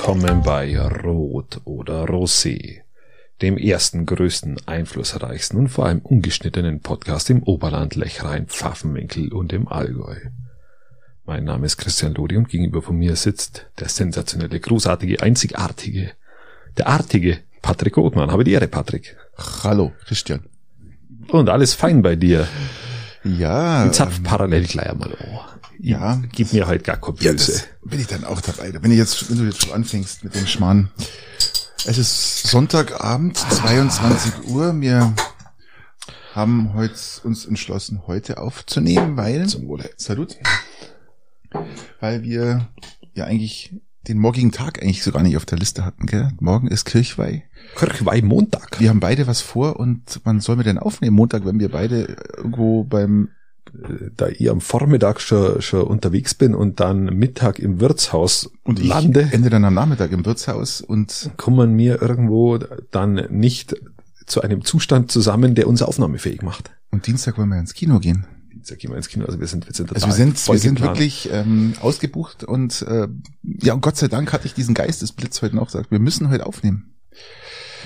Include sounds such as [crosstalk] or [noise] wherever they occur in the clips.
willkommen bei Rot oder Rosé, dem ersten, größten, einflussreichsten und vor allem ungeschnittenen Podcast im Oberland, Lechrein, Pfaffenwinkel und im Allgäu. Mein Name ist Christian Lodi und gegenüber von mir sitzt der sensationelle, großartige, einzigartige, der artige Patrick Othmann. Habe die Ehre, Patrick. Hallo, Christian. Und alles fein bei dir. Ja. Ich zapf parallel gleich einmal an. Ja. Gib mir halt gar keine Ja, Blöße. das bin ich dann auch dabei. Wenn ich jetzt, wenn du jetzt schon anfängst mit dem Schmarrn. Es ist Sonntagabend, 22 Uhr. Wir haben heute uns entschlossen, heute aufzunehmen, weil, Zum Wohle. Salut, weil wir ja eigentlich den morgigen Tag eigentlich so gar nicht auf der Liste hatten, gell? Morgen ist Kirchweih. Kirchweih Montag. Wir haben beide was vor und wann sollen wir denn aufnehmen? Montag, wenn wir beide irgendwo beim da ich am Vormittag schon, schon unterwegs bin und dann Mittag im Wirtshaus und ich lande, ende dann am Nachmittag im Wirtshaus und kommen wir irgendwo dann nicht zu einem Zustand zusammen, der uns aufnahmefähig macht. Und Dienstag wollen wir ins Kino gehen. Dienstag gehen wir ins Kino, also wir sind, wir sind Also wir sind, wir sind wirklich ähm, ausgebucht und äh, ja, und Gott sei Dank hatte ich diesen Geistesblitz heute noch gesagt, wir müssen heute aufnehmen.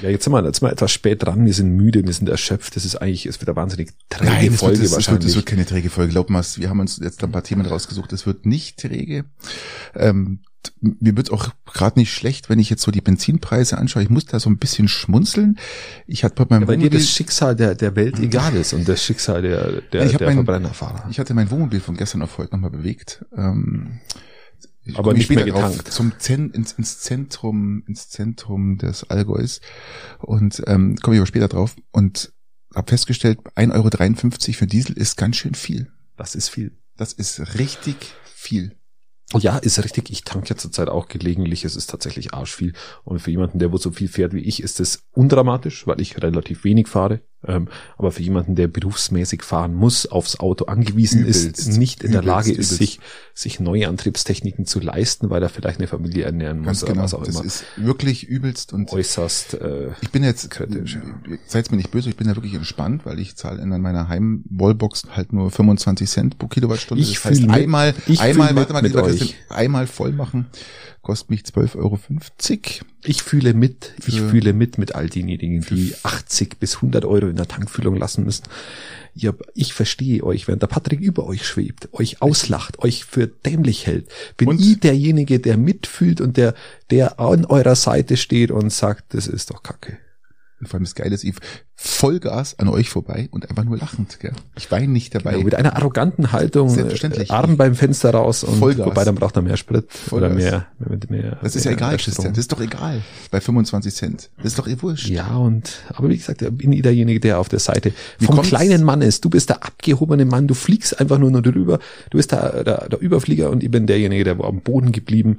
Ja, jetzt sind wir, jetzt sind wir etwas spät dran, wir sind müde, wir sind erschöpft, das ist eigentlich, es wird eine wahnsinnig träge es Folge wird, es, wird, wahrscheinlich. es wird keine träge Folge. Glaub mal, wir haben uns jetzt ein paar Themen rausgesucht. Es wird nicht träge. Ähm, mir wird auch gerade nicht schlecht, wenn ich jetzt so die Benzinpreise anschaue. Ich muss da so ein bisschen schmunzeln. Ich hatte bei meinem ja, weil dir Wohnmobil, das Schicksal der, der Welt egal ist und das Schicksal der, der, Ich der mein- Verbrennerfahrer. ich hatte mein Wohnmobil von gestern auf heute nochmal bewegt. Ähm, ich Aber nicht mehr später drauf, getankt. Zum Zen, ins, ins Zentrum, ins Zentrum des Allgäus. Und ähm, komme ich aber später drauf und habe festgestellt, 1,53 Euro für Diesel ist ganz schön viel. Das ist viel. Das ist richtig viel. Ja, ist richtig. Ich tanke ja zurzeit auch gelegentlich. Es ist tatsächlich arschviel. Und für jemanden, der wo so viel fährt wie ich, ist es undramatisch, weil ich relativ wenig fahre. Ähm, aber für jemanden, der berufsmäßig fahren muss, aufs Auto angewiesen ist, Übelst. nicht in der Übelst, Lage ist, übelst. sich, sich neue Antriebstechniken zu leisten, weil er vielleicht eine Familie ernähren muss Ganz oder genau. was auch Das immer. ist wirklich übelst und äußerst äh, ich bin jetzt, kritisch, ja. seid mir nicht böse, ich bin da wirklich entspannt, weil ich zahle in meiner Heim-Wallbox halt nur 25 Cent pro Kilowattstunde. Ich das heißt, mit- einmal, einmal, warte mal, mit euch. Christian, einmal voll machen, kostet mich 12,50 Euro. Ich fühle mit, ich fühle mit mit all denjenigen, die 80 bis 100 Euro in der Tankfüllung lassen müssen. Ja, ich verstehe euch, während der Patrick über euch schwebt, euch auslacht, euch für dämlich hält, bin Und- ich derjenige, der mitfühlt und der, der an eurer Seite steht und sagt, das ist doch Kacke. Und vor allem das Geile ist, ich Vollgas an euch vorbei und einfach nur lachend, gell? Ich weine nicht dabei. Ja, mit einer arroganten Haltung, Selbstverständlich. äh, Arm beim Fenster raus und Vollgas. wobei dann braucht er mehr Sprit oder Vollgas. mehr, mehr, mehr das ist ja mehr egal, Strom. Christian. Das ist doch egal. Bei 25 Cent. Das ist doch eh wurscht. Ja, und, aber wie gesagt, bin ich derjenige, der auf der Seite Wie vom kommt's? kleinen Mann ist. Du bist der abgehobene Mann, du fliegst einfach nur, nur drüber. Du bist der, der, der Überflieger und ich bin derjenige, der am Boden geblieben,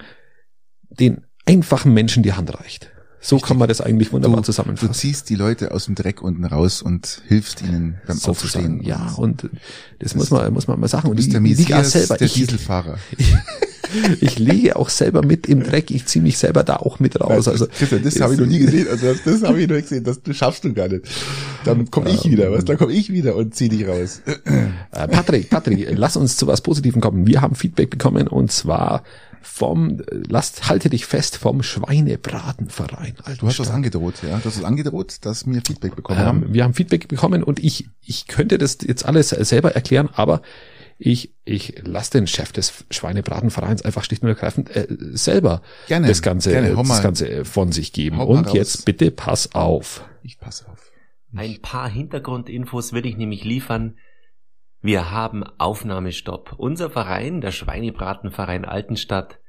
den einfachen Menschen die Hand reicht. So kann man das eigentlich wunderbar Du, du zusammenfassen. ziehst die Leute aus dem Dreck unten raus und hilfst ihnen beim Sozusagen. Aufstehen. Ja, und das, muss man, muss man mal sagen. Du Und bist ich, der ich liege auch Messias selber, der ich, Dieselfahrer. [laughs] ich liege auch selber mit im Dreck, ich ziehe mich selber da auch mit raus. Also, Christian, das habe ich noch nie gesehen. Also das, das habe ich noch nie gesehen. Das, das schaffst du gar nicht. Dann komme ich wieder, was? Dann komme ich wieder und zieh dich raus. Äh, Patrick, Patrick, lass uns zu was Positivem kommen. Wir haben Feedback bekommen und zwar vom, äh, lasst, halte dich fest, vom Schweinebratenverein. Du hast was angedroht, ja? Du hast was angedroht, dass wir Feedback bekommen haben. Ähm, wir haben Feedback bekommen und ich, ich könnte das jetzt alles selber erklären, aber ich, ich lasse den Chef des Schweinebratenvereins einfach schlicht und ergreifend äh, selber Gerne, das Ganze, gerne. Hau das mal. Ganze von sich geben. Hau mal Und raus. jetzt bitte pass auf. Ich passe auf. Ein paar Hintergrundinfos will ich nämlich liefern. Wir haben Aufnahmestopp. Unser Verein, der Schweinebratenverein Altenstadt,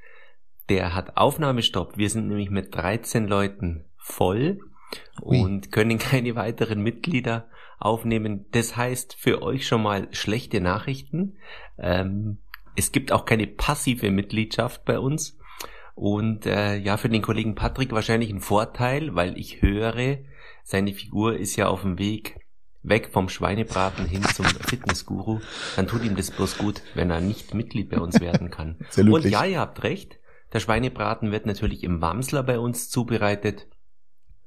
der hat Aufnahmestopp. Wir sind nämlich mit 13 Leuten voll Ui. und können [laughs] keine weiteren Mitglieder aufnehmen. Das heißt für euch schon mal schlechte Nachrichten. Ähm, es gibt auch keine passive Mitgliedschaft bei uns. Und äh, ja, für den Kollegen Patrick wahrscheinlich ein Vorteil, weil ich höre, seine Figur ist ja auf dem Weg weg vom Schweinebraten hin zum [laughs] Fitnessguru. Dann tut ihm das bloß gut, wenn er nicht Mitglied bei uns werden kann. Sehr Und ja, ihr habt recht. Der Schweinebraten wird natürlich im Wamsler bei uns zubereitet.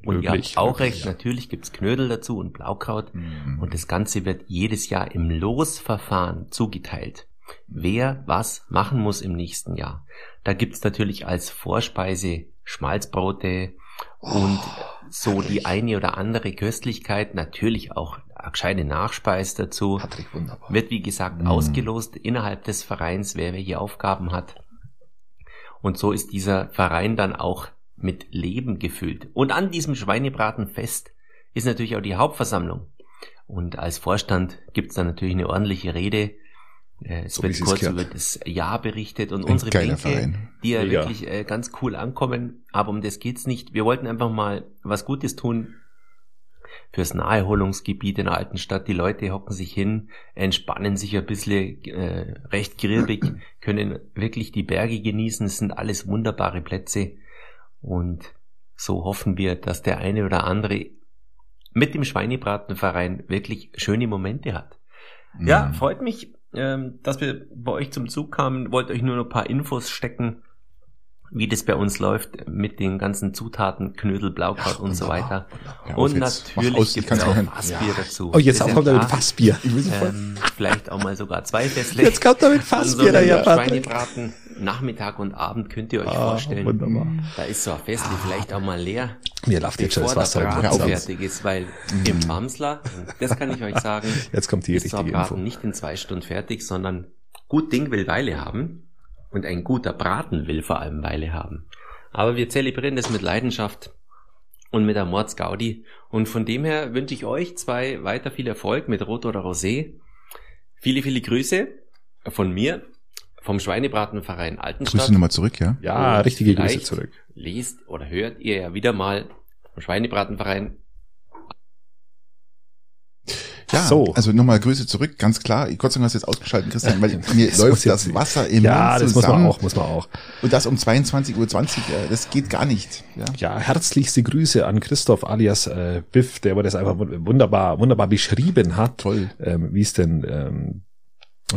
Und ihr Löblich, habt auch löblich, recht, ja. natürlich gibt's Knödel dazu und Blaukraut. Mhm. Und das Ganze wird jedes Jahr im Losverfahren zugeteilt. Wer was machen muss im nächsten Jahr. Da gibt's natürlich als Vorspeise Schmalzbrote und so die eine oder andere Köstlichkeit, natürlich auch eine gescheite Nachspeis dazu. Patrick, wunderbar. Wird wie gesagt Mm. ausgelost innerhalb des Vereins, wer welche Aufgaben hat. Und so ist dieser Verein dann auch mit Leben gefüllt. Und an diesem Schweinebratenfest ist natürlich auch die Hauptversammlung. Und als Vorstand gibt's dann natürlich eine ordentliche Rede. Äh, Es So wird kurz gehört. über das Jahr berichtet und Ein unsere Bänke, Verein. die ja Mega. wirklich äh, ganz cool ankommen. Aber um das geht's nicht. Wir wollten einfach mal was Gutes tun fürs Naherholungsgebiet in der Altenstadt. Die Leute hocken sich hin, entspannen sich ein bisschen äh, recht grirbig, [clears throat] können wirklich die Berge genießen. Es sind alles wunderbare Plätze. Und so hoffen wir, dass der eine oder andere mit dem Schweinebratenverein wirklich schöne Momente hat. Ja, Mhm. freut mich, ähm, dass wir bei euch zum Zug kamen. Wollte euch nur noch ein paar Infos stecken, wie das bei uns läuft mit den ganzen Zutaten, Knödel, Blaukraut und so weiter. Ja, und natürlich gibt es auch. Fassbier dazu. Oh, jetzt auch ja kommt er mit. Fassbier. Ähm, vielleicht auch mal sogar zwei Fässle. Jetzt kommt er mit so Fassbier daher, Patrick. Schweinebraten, Nachmittag und Abend könnt ihr euch Ah, vorstellen. wunderbar. Da ist so ein Fässle vielleicht auch mal leer, Mir läuft jetzt schon das der Wasser Mund. fertig ist, weil im Bamsler, das kann ich euch sagen, Jetzt kommt die ist so richtige Info. Nicht in zwei Stunden fertig, sondern gut Ding will Weile haben und ein guter Braten will vor allem Weile haben. Aber wir zelebrieren das mit Leidenschaft und mit der Mordsgaudi und von dem her wünsche ich euch zwei weiter viel Erfolg mit Rot oder Rosé. Viele, viele Grüße von mir, vom Schweinebratenverein Altenstadt. Grüße nochmal zurück, ja? Ja, Und richtige Grüße zurück. Lest oder hört ihr ja wieder mal vom Schweinebratenverein Ja, So. also nochmal Grüße zurück, ganz klar. Gott sei Dank hast du jetzt ausgeschaltet, Christian, weil [laughs] mir läuft muss das. Wasser im Ja, das muss zusammen. man auch, muss man auch. Und das um 22.20 Uhr, das geht gar nicht. Ja. Ja, herzlichste Grüße an Christoph alias äh, Biff, der das einfach wun- wunderbar, wunderbar beschrieben hat, Toll. ähm, wie es denn, ähm,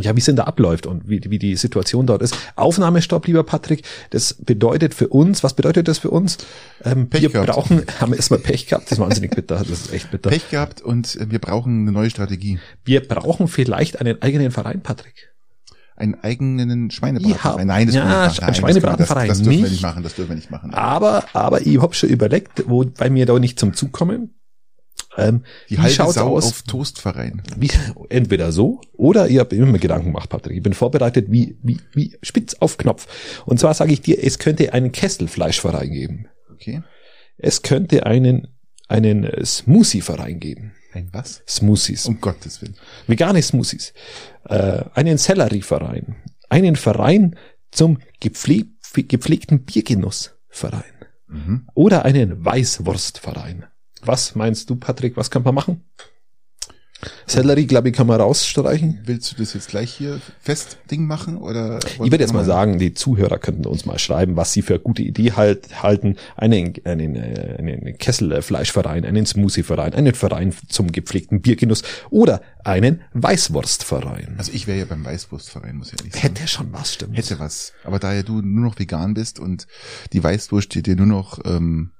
ja, wie es denn da abläuft und wie, wie die Situation dort ist. Aufnahmestopp, lieber Patrick, das bedeutet für uns, was bedeutet das für uns? Ähm, Pech wir gehabt. brauchen, [laughs] haben erstmal Pech gehabt, das ist wahnsinnig bitter, das ist echt bitter. Pech gehabt und äh, wir brauchen eine neue Strategie. Wir brauchen vielleicht einen eigenen Verein, Patrick. Einen eigenen Schweinebratenverein. Nein, das Ja, können wir nicht ein machen. Nein, das Schweinebratenverein Das, das dürfen wir nicht. machen, das dürfen wir nicht machen. Aber, aber ich hab schon überlegt, wo, weil wir da nicht zum Zug kommen. Ähm, Die wie halbe Sau aus? auf Toastverein. Wie, entweder so oder ihr habt immer Gedanken gemacht, Patrick. Ich bin vorbereitet wie, wie, wie spitz auf Knopf. Und zwar sage ich dir, es könnte einen Kesselfleischverein geben. Okay. Es könnte einen, einen Smoothie-Verein geben. Ein was? Smoothies. Um Gottes Willen. Vegane Smoothies. Äh, einen Sellerieverein. Einen Verein zum gepfleg gepflegten Biergenussverein. Mhm. Oder einen Weißwurstverein. Was meinst du, Patrick? Was kann man machen? Sellerie, glaube ich, kann man rausstreichen. Willst du das jetzt gleich hier fest Ding machen oder? Ich würde jetzt mal sagen, die Zuhörer könnten uns mal schreiben, was sie für eine gute Idee halt, halten. Einen, einen, äh, einen Kesselfleischverein, einen Smoothieverein, einen Verein zum gepflegten Biergenuss oder einen Weißwurstverein. Also ich wäre ja beim Weißwurstverein, muss ich ehrlich sagen. Hätte schon was, stimmt. Hätte was. Aber da ja du nur noch vegan bist und die Weißwurst dir nur noch ähm,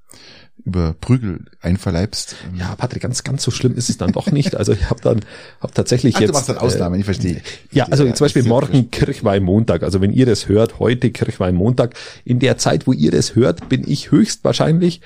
über Prügel einverleibst. Ähm, Ja, Patrick, ganz, ganz so schlimm ist es dann doch nicht. Also ich habe dann, hab tatsächlich Ach, jetzt. du machst dann Ausnahmen, ich verstehe. Ja, also zum Beispiel ja morgen Kirchweih-Montag. Also wenn ihr das hört, heute Kirchweih-Montag. In der Zeit, wo ihr das hört, bin ich höchstwahrscheinlich,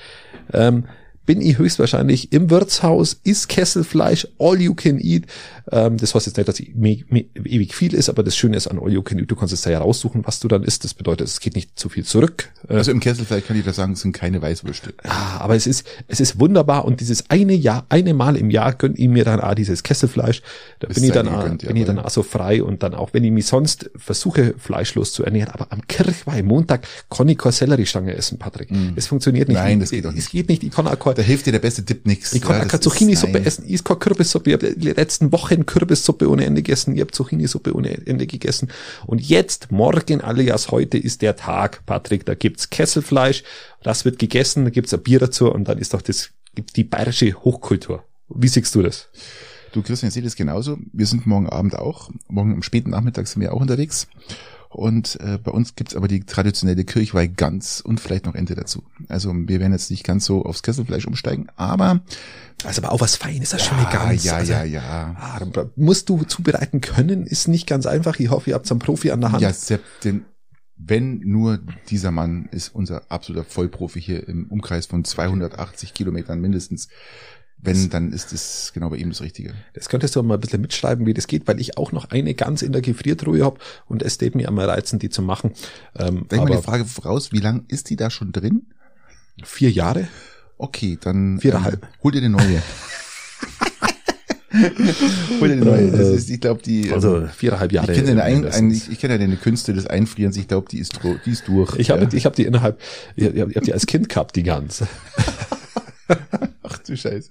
ähm, bin ich höchstwahrscheinlich im Wirtshaus, ist Kesselfleisch, all you can eat. Ähm, das heißt jetzt nicht, dass ich me, ewig viel ist, aber das Schöne ist an all you can eat, du kannst es da ja raussuchen, was du dann isst. Das bedeutet, es geht nicht zu viel zurück. Äh, Also im Kessel vielleicht kann ich da sagen, es sind keine Weißwürste. Ah, aber es ist, es ist wunderbar und dieses eine Jahr, eine Mal im Jahr gönnt ihr mir dann auch dieses Kesselfleisch. Da bin ich dann, auch, bin ich dann auch so frei und dann auch, wenn ich mich sonst versuche, fleischlos zu ernähren, aber am Kirchweih Montag kann ich keine Selleriestange essen, Patrick. Es funktioniert nicht. Mm. Nein, Ich- das geht doch nicht. Es geht nicht. Ich kann auch keine, Da hilft dir der beste Tipp nix. ich kann Ja, keine Zucchini-Suppe essen. Ich keine Kürbissuppe. Ich habe die letzten Wochen Kürbissuppe ohne Ende gegessen. Ich habe Zucchini-Suppe ohne Ende gegessen. Und jetzt, morgen, alias heute, ist der Tag, Patrick. Da gibt's Kesselfleisch. Das wird gegessen. Da gibt's ein Bier dazu. Und dann ist doch das, die bayerische Hochkultur. Wie siehst du das? Du Christian, ich sehe das genauso. Wir sind morgen Abend auch. Morgen am späten Nachmittag sind wir auch unterwegs. Und äh, bei uns gibt's aber die traditionelle Kirchweih Gans und vielleicht noch Ente dazu. Also wir werden jetzt nicht ganz so aufs Kesselfleisch umsteigen, aber Also aber auch was Feines, das ist schon eine ja, ganz. ja, also, ja, ja. Ah, musst du zubereiten können, ist nicht ganz einfach. Ich hoffe, ihr habt so einen Profi an der Hand. Ja, Sepp, den wenn nur dieser Mann ist unser absoluter Vollprofi hier im Umkreis von 280 Kilometern mindestens. Wenn, dann ist es genau bei ihm das Richtige. Das könntest du mal ein bisschen mitschreiben, wie das geht, weil ich auch noch eine ganz in der Gefriertruhe habe und es steht mir einmal reizen, die zu machen. Ähm, Gleich mal die Frage voraus, wie lang ist die da schon drin? vier Jahre? Okay, dann Viereinhalb. Ähm, hol dir eine neue. [laughs] hol dir eine neue. Das ist, ich glaube, die. ähm, Also viereinhalb Jahre. ich kenne ein, ein, ich, kenne ja deine Künste des Einfrierens. Ich glaube, die ist, die ist durch. Ich habe ja. ich hab die innerhalb, ich habe hab die als Kind gehabt, die Gans. [laughs] Ach du Scheiße.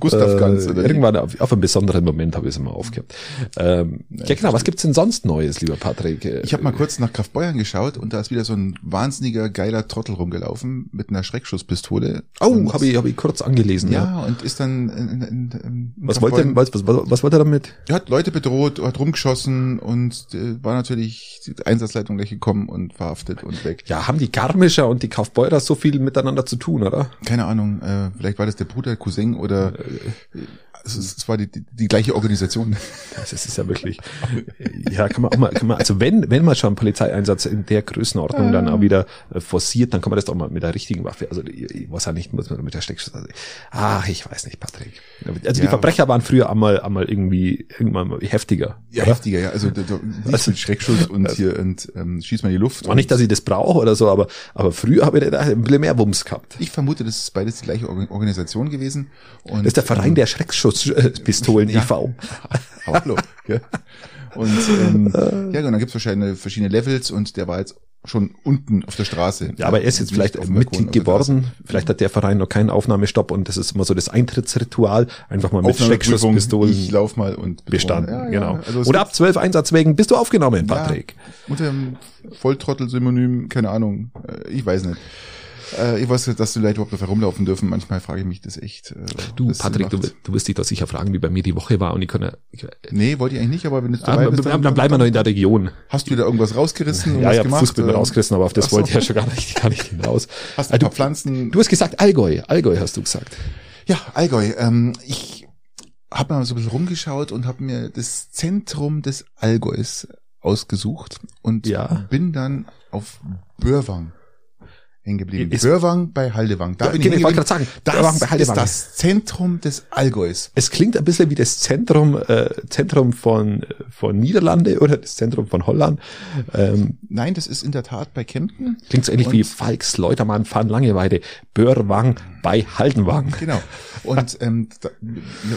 Gustav Ganz, Äh, oder? irgendwann auf, auf einen besonderen Moment habe ich es immer aufgehört. Ähm, ja, genau, was gibt's denn sonst Neues, lieber Patrick? Ich habe mal kurz nach Kaufbeuern geschaut und da ist wieder so ein wahnsinniger geiler Trottel rumgelaufen mit einer Schreckschusspistole. Oh, habe ich, hab ich kurz angelesen. Ja. Ja, und ist dann in, in, in, in Was wollte er, was, was, was wollte er damit? Er hat Leute bedroht, hat rumgeschossen und äh, war natürlich die Einsatzleitung gleich gekommen und verhaftet und weg. Ja, haben die Garmischer und die Kaufbeurer so viel miteinander zu tun, oder? Keine Ahnung, äh, vielleicht war das der Bruder, Cousin oder äh, es, ist- es war die, die, die gleiche Organisation. Das ist, ist ja wirklich. Ja, kann man auch mal, kann man, also wenn, wenn man schon einen Polizeieinsatz in der Größenordnung dann auch wieder äh, forciert, dann kann man das doch mal mit der richtigen Waffe. Also ich, ich weiß ja nicht, muss man mit der Steckschuss. Also, ach, ich weiß nicht, Patrick. Also die Ja. Verbrecher waren früher einmal, einmal irgendwie irgendwann mal heftiger. Ja, oder? heftiger, ja. Also, Also- mit Schreckschuss und hier und ähm, schieß mal in die Luft. War nicht, dass ich das brauche oder so, aber, aber früher habe ich da ein bisschen mehr Wumms gehabt. ich vermute, das ist beides die gleiche Organ- Organisation gewesen. Und, Das ist der Verein der Schreckschusspistolen Ja. e.V. [laughs] Aber hallo. ja. Und ähm, ja, und dann gibt's verschiedene, verschiedene Levels und der war jetzt schon unten auf der Straße. Ja, aber er ist jetzt vielleicht Balkon, Mitglied geworden. Vielleicht hat der Verein noch keinen Aufnahmestopp und das ist immer so das Eintrittsritual. Einfach mal mit Schreckschusspistolen Ich lauf mal und bestanden. Ja, ja. genau. Also Oder ab zwölf Einsatzwegen bist du aufgenommen, Patrick. Ja, unter dem Volltrottel-Synonym, keine Ahnung, äh, ich weiß nicht. Äh, ich weiß nicht, dass die Leute überhaupt noch herumlaufen dürfen. Manchmal frage ich mich das echt. Äh, Du, das Patrick, du, du wirst dich doch sicher fragen, wie bei mir die Woche war und ich kann ja, ich, Nee, wollte ich eigentlich nicht, aber wenn du ah, dabei dann, bist, dann, dann bleiben wir noch in der Region. Hast du da irgendwas rausgerissen Ja, ja, gemacht? Fußball oder? rausgerissen, aber auf das so. wollte ich ja schon gar nicht, gar nicht hinaus. Hast Ah, du ein du, Pflanzen? du hast gesagt Allgäu. Allgäu hast du gesagt. Ja, Allgäu. Ähm, ich habe mal so ein bisschen rumgeschaut und habe mir das Zentrum des Allgäus ausgesucht und Ja. bin dann auf Börwang hängen geblieben. Ist- Börwang bei Haldewang. Da Ja, bin ich ich wollte gerade sagen, Börwang Das bei Haldewang. ist das Zentrum des Allgäus. Es klingt ein bisschen wie das Zentrum, äh, Zentrum von, von Niederlande oder das Zentrum von Holland. Ähm, Nein, das ist in der Tat bei Kempten. klingt so ähnlich wie Falks, Leutermann, Van Langeweide, Börwang bei Haldenwang. Genau. Und ähm, da,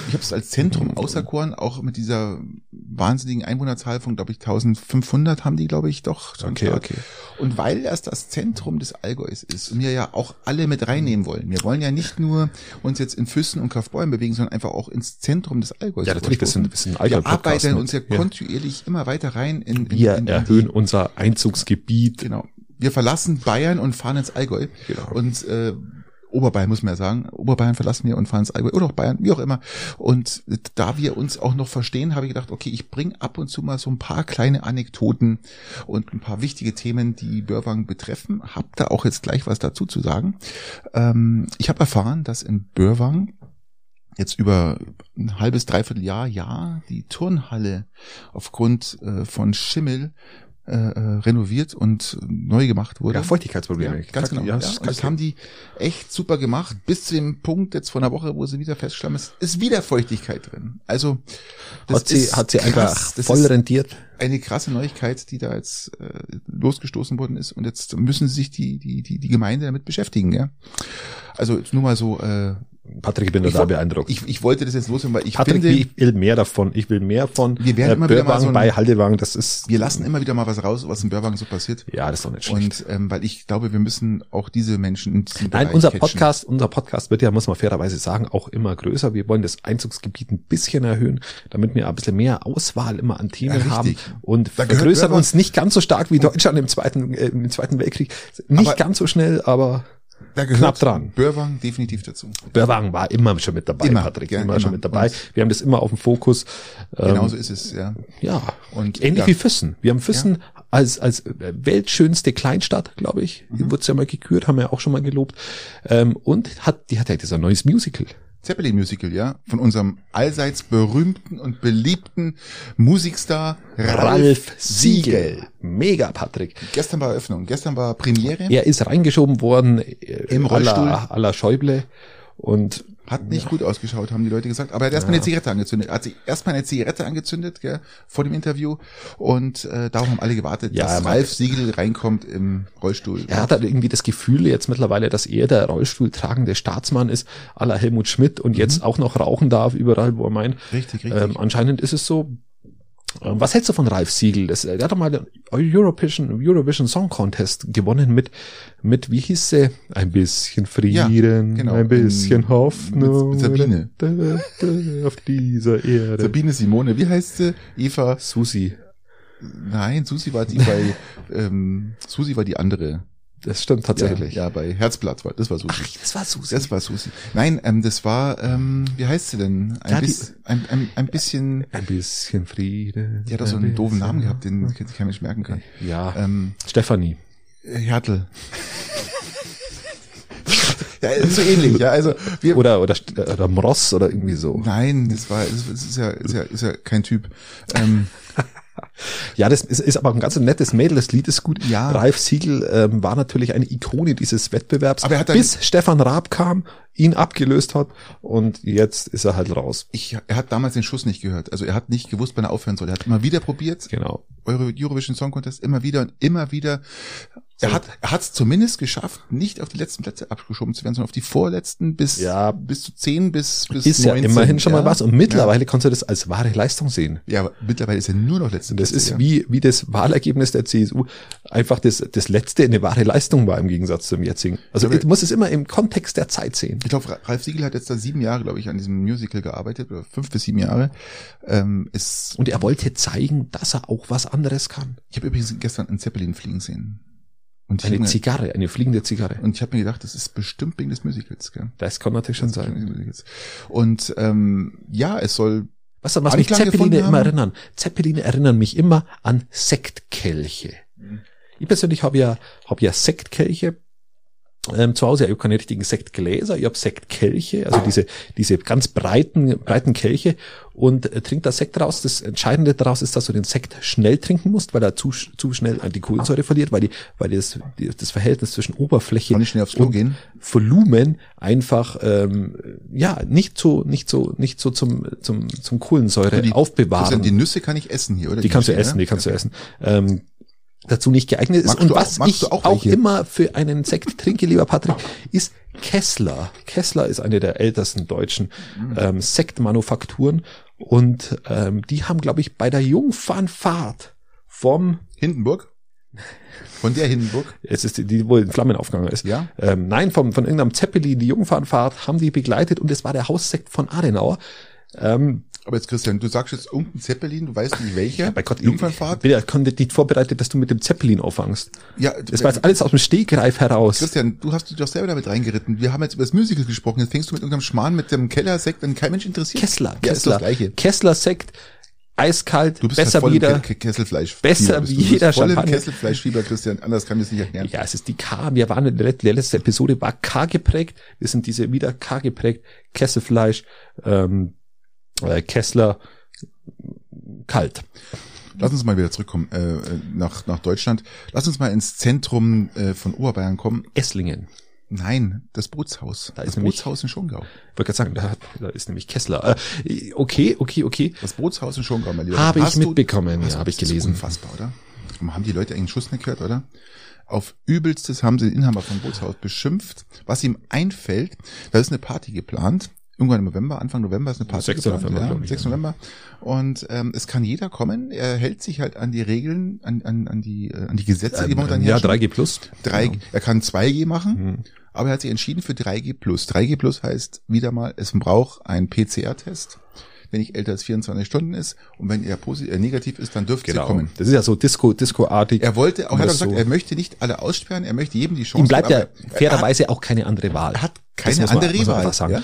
ich habe es als Zentrum auserkoren, auch mit dieser wahnsinnigen Einwohnerzahl von, glaube ich, 1500 haben die, glaube ich, doch. Okay, stark. okay. Und weil das das Zentrum des Allgäus ist und wir ja auch alle mit reinnehmen wollen. Wir wollen ja nicht nur uns jetzt in Füssen und Kaufbeuren bewegen, sondern einfach auch ins Zentrum des Allgäus. Ja, natürlich, wir wir sind ein Wir Allgäu-Podcast arbeiten mit- uns ja ja. kontinuierlich immer weiter rein in, in, Wir in, in erhöhen die, unser Einzugsgebiet. Genau. Wir verlassen Bayern und fahren ins Allgäu. Genau. Und äh, Oberbayern muss man ja sagen. Oberbayern verlassen wir und fahren ins Allgäu. Oder auch Bayern, wie auch immer. Und da wir uns auch noch verstehen, habe ich gedacht, okay, ich bringe ab und zu mal so ein paar kleine Anekdoten und ein paar wichtige Themen, die Börwang betreffen. Hab da auch jetzt gleich was dazu zu sagen. Ähm, ich habe erfahren, dass in Börwang jetzt über ein halbes, dreiviertel Jahr, ja, die Turnhalle aufgrund äh, von Schimmel äh, äh, renoviert und neu gemacht wurde. Ja, Feuchtigkeitsprobleme. Ja, ganz genau. Ja, das das haben die echt super gemacht, bis zu dem Punkt jetzt vor einer Woche, wo sie wieder feststellen, es ist wieder Feuchtigkeit drin. Also das hat sie, ist hat sie krass. einfach das voll rentiert. eine krasse Neuigkeit, die da jetzt äh, losgestoßen worden ist. Und jetzt müssen sich die, die, die, die Gemeinde damit beschäftigen, ja. Also jetzt nur mal so, äh, Patrick, ich bin ich, total beeindruckt. ich, ich wollte das jetzt loswerden, weil ich Patrick, finde, ich will mehr davon. Ich will mehr von Wir werden immer wieder mal so ein- bei Haldewang. Das ist, wir lassen immer wieder mal was raus, was in Börwang so passiert. ja, das ist doch nicht schlecht. Und ähm, weil ich glaube, wir müssen auch diese Menschen in diesem Nein, Bereich unser catchen. Podcast, unser Podcast wird ja, muss man fairerweise sagen, auch immer größer. Wir wollen das Einzugsgebiet ein bisschen erhöhen, damit wir ein bisschen mehr Auswahl immer an Themen Ja, haben und Da vergrößern uns nicht ganz so stark wie Deutschland im zweiten, äh, im zweiten Weltkrieg. Nicht ganz so schnell, aber Da knapp dran. Börwang definitiv dazu. Börwang war immer schon mit dabei, Immer, Patrick, ja, immer, immer. schon mit dabei. Wir haben das immer auf dem Fokus. Ähm, Genauso ist es, ja. Ja, Und ähnlich ja. wie Füssen. Wir haben Füssen als, als äh, weltschönste Kleinstadt, glaube ich. Mhm. Wurde ja mal gekürt, haben wir ja auch schon mal gelobt. Ähm, und hat, die hat ja jetzt ein neues Musical. Zeppelin-Musical, ja, von unserem allseits berühmten und beliebten Musikstar Ralf Siegel. Mega, Patrick. Gestern war Eröffnung, gestern war Premiere. Er ist reingeschoben worden äh, Im Rollstuhl. la Schäuble und Hat nicht gut ausgeschaut, haben die Leute gesagt. Aber er hat erstmal eine Zigarette angezündet. Er hat sich erstmal eine Zigarette angezündet, gell, vor dem Interview. Und äh, darauf haben alle gewartet, Ja, dass Ralf Siegel reinkommt im Rollstuhl. er hat halt irgendwie das Gefühl jetzt mittlerweile, dass er der Rollstuhltragende Staatsmann ist, la Helmut Schmidt und jetzt auch noch rauchen darf überall, wo er meint. Richtig, richtig. Ähm, anscheinend ist es so. Ähm, Was hältst du von Ralf Siegel? Das, er hat doch mal den Eurovision, Eurovision Song Contest gewonnen mit, mit, wie hieß sie? Ein bisschen Frieden, genau. ein bisschen In- Hoffnung. mit Sabine. [laughs] Da, da, da, auf dieser Erde. Sabine Simone, wie heißt sie? Eva? Susi. Nein, Susi war die bei, [laughs] ähm, Susi war die andere. Das stimmt tatsächlich. Ja, ja bei Herzblatt war, das war Susi. Ach, das war Susi. Das war Susi. Nein, ähm, das war, ähm, wie heißt sie denn? Ein, Ja, bis, ein, ein, ein bisschen, ein bisschen Frieden. die hat auch so ein einen doofen Namen gehabt, den kein Mensch merken kann. Ja. Ähm, Stefanie. Hertel. [laughs] ja, so ähnlich, ja, also wir, Oder, oder, oder Mross oder irgendwie so. nein, das war, das ist ja, ist ja, ist ja kein Typ. Ähm, Ja, das ist, ist aber ein ganz nettes Mädel, das Lied ist gut. Ja. Ralf Siegel ähm, war natürlich eine Ikone dieses Wettbewerbs, Aber er hat dann- bis Stefan Raab kam, ihn abgelöst hat und jetzt ist er halt raus. ich, er hat damals den Schuss nicht gehört. Also er hat nicht gewusst, wann er aufhören soll. Er hat immer wieder probiert, Genau. Euro Eurovision Song Contest, immer wieder und immer wieder. Er hat er hat es zumindest geschafft, nicht auf die letzten Plätze abgeschoben zu werden, sondern auf die vorletzten bis Ja. bis zu zehn bis bis Ist ja 19, immerhin schon ja. mal was und mittlerweile kannst du das als wahre Leistung sehen. Ja, aber mittlerweile ist er nur noch letzte das Plätze, ist ja. wie, wie das Wahlergebnis der CSU einfach das, das letzte eine wahre Leistung war im Gegensatz zum jetzigen. Also Ich glaube- du musst es immer im Kontext der Zeit sehen. Ich glaube, Ralf Siegel hat jetzt da sieben Jahre, glaube ich, an diesem Musical gearbeitet, oder fünf bis sieben Jahre. Ähm, ist, Und er wollte zeigen, dass er auch was anderes kann. ich habe übrigens gestern einen Zeppelin fliegen sehen. Und Eine hab mir, Zigarre, eine fliegende Zigarre. und ich habe mir gedacht, das ist bestimmt wegen des Musicals, gell? Das kann natürlich schon sein. Und ähm, ja, es soll du, was mich Zeppeline immer erinnern? Zeppeline erinnern mich immer an Sektkelche. Mhm. Ich persönlich habe ja, habe ja Sektkelche ähm, zu Hause. Ich habe keine richtigen Sektgläser, ich habe Sektkelche, also diese, diese ganz breiten, breiten Kelche und äh, trinkt da Sekt raus. Das Entscheidende daraus ist, dass du den Sekt schnell trinken musst, weil er zu, zu schnell an die Kohlensäure verliert, weil die, weil das, die, das Verhältnis zwischen Oberfläche und? Volumen einfach ähm, ja nicht so nicht so nicht so zum zum zum Kohlensäure Die- aufbewahren. Die Nüsse kann ich essen hier, oder? die kannst du Nüsse, essen, ne? die kannst du essen. Ähm, dazu nicht geeignet ist. Magst Und auch- was magst ich auch, auch immer für einen Sekt trinke, lieber Patrick, ist Kessler. Kessler ist eine der ältesten deutschen Mhm. ähm, Sektmanufakturen und ähm, die haben, glaube ich, bei der Jungfernfahrt vom Hindenburg? Von der Hindenburg? es ist die, die wohl in Flammen aufgegangen ist. Ja. Ähm, nein, vom, von irgendeinem Zeppelin, die Jungfernfahrt, haben die begleitet und es war der Haussekt von Adenauer. Ähm, Aber jetzt, Christian, du sagst jetzt irgendein Zeppelin, du weißt nicht welcher. bei Gott, Jungfernfahrt? Ich bin ja nicht vorbereitet, dass du mit dem Zeppelin auffangst. Ja, Das war jetzt alles aus dem Stegreif heraus. Christian, du hast dich doch selber damit reingeritten. Wir haben jetzt über das Musical gesprochen. Jetzt fängst du mit irgendeinem Schmarrn mit dem Kellersekt, den kein Mensch interessiert. Kessler, Ja, Kessler, Gleiche. Kessler Sekt, eiskalt, Du bist besser halt im Ke- Kesselfleisch. besser wie jeder voll Champagner. Kesselfleischfieber, Christian. Anders kann ich es nicht erklären. Ja, es ist die K. Wir waren in der letzten Episode war K geprägt. Wir sind diese wieder K geprägt. Kesselfleisch, ähm, äh, Kessler, kalt. Lass uns mal wieder zurückkommen äh, nach, nach Deutschland. Lass uns mal ins Zentrum äh, von Oberbayern kommen. Esslingen. Nein, das Bootshaus. Da das ist nämlich- Bootshaus in Schongau. Ich wollte gerade sagen, da, da ist nämlich Kessler. Äh, okay, okay, okay. Das Bootshaus in Schongau, mein Lieber. Habe ich Hast du- mitbekommen, Hast ja, du- habe ich das ist gelesen. Unfassbar, oder? Und Haben die Leute eigentlich einen Schuss nicht gehört, oder? Auf übelstes haben sie den Inhaber vom Bootshaus beschimpft, was ihm einfällt. Da ist eine Party geplant. Irgendwann im November, Anfang November ist eine Party 6. geplant. November, ja, ich, 6. ja. November. Und ähm, es kann jeder kommen. Er hält sich halt an die Regeln, an, an, an die äh, an die Gesetze, die momentan ja, herrschen. 3G plus. 3, Genau. Er kann 2G machen, Mhm. aber er hat sich entschieden für 3G plus. 3G plus heißt wieder mal, es braucht einen PCR-Test, der nicht älter als 24 Stunden ist. Und wenn er positiv, äh, negativ ist, dann dürfte Genau. sie kommen. Das ist ja so Disco, Disco-artig. Er wollte, auch hat er das gesagt, so- er möchte nicht alle aussperren, er möchte jedem die Chance Ihm bleibt ja er hat, fairerweise auch keine andere Wahl. er hat Das keine man- andere Wahl. einfach sagen. Ja?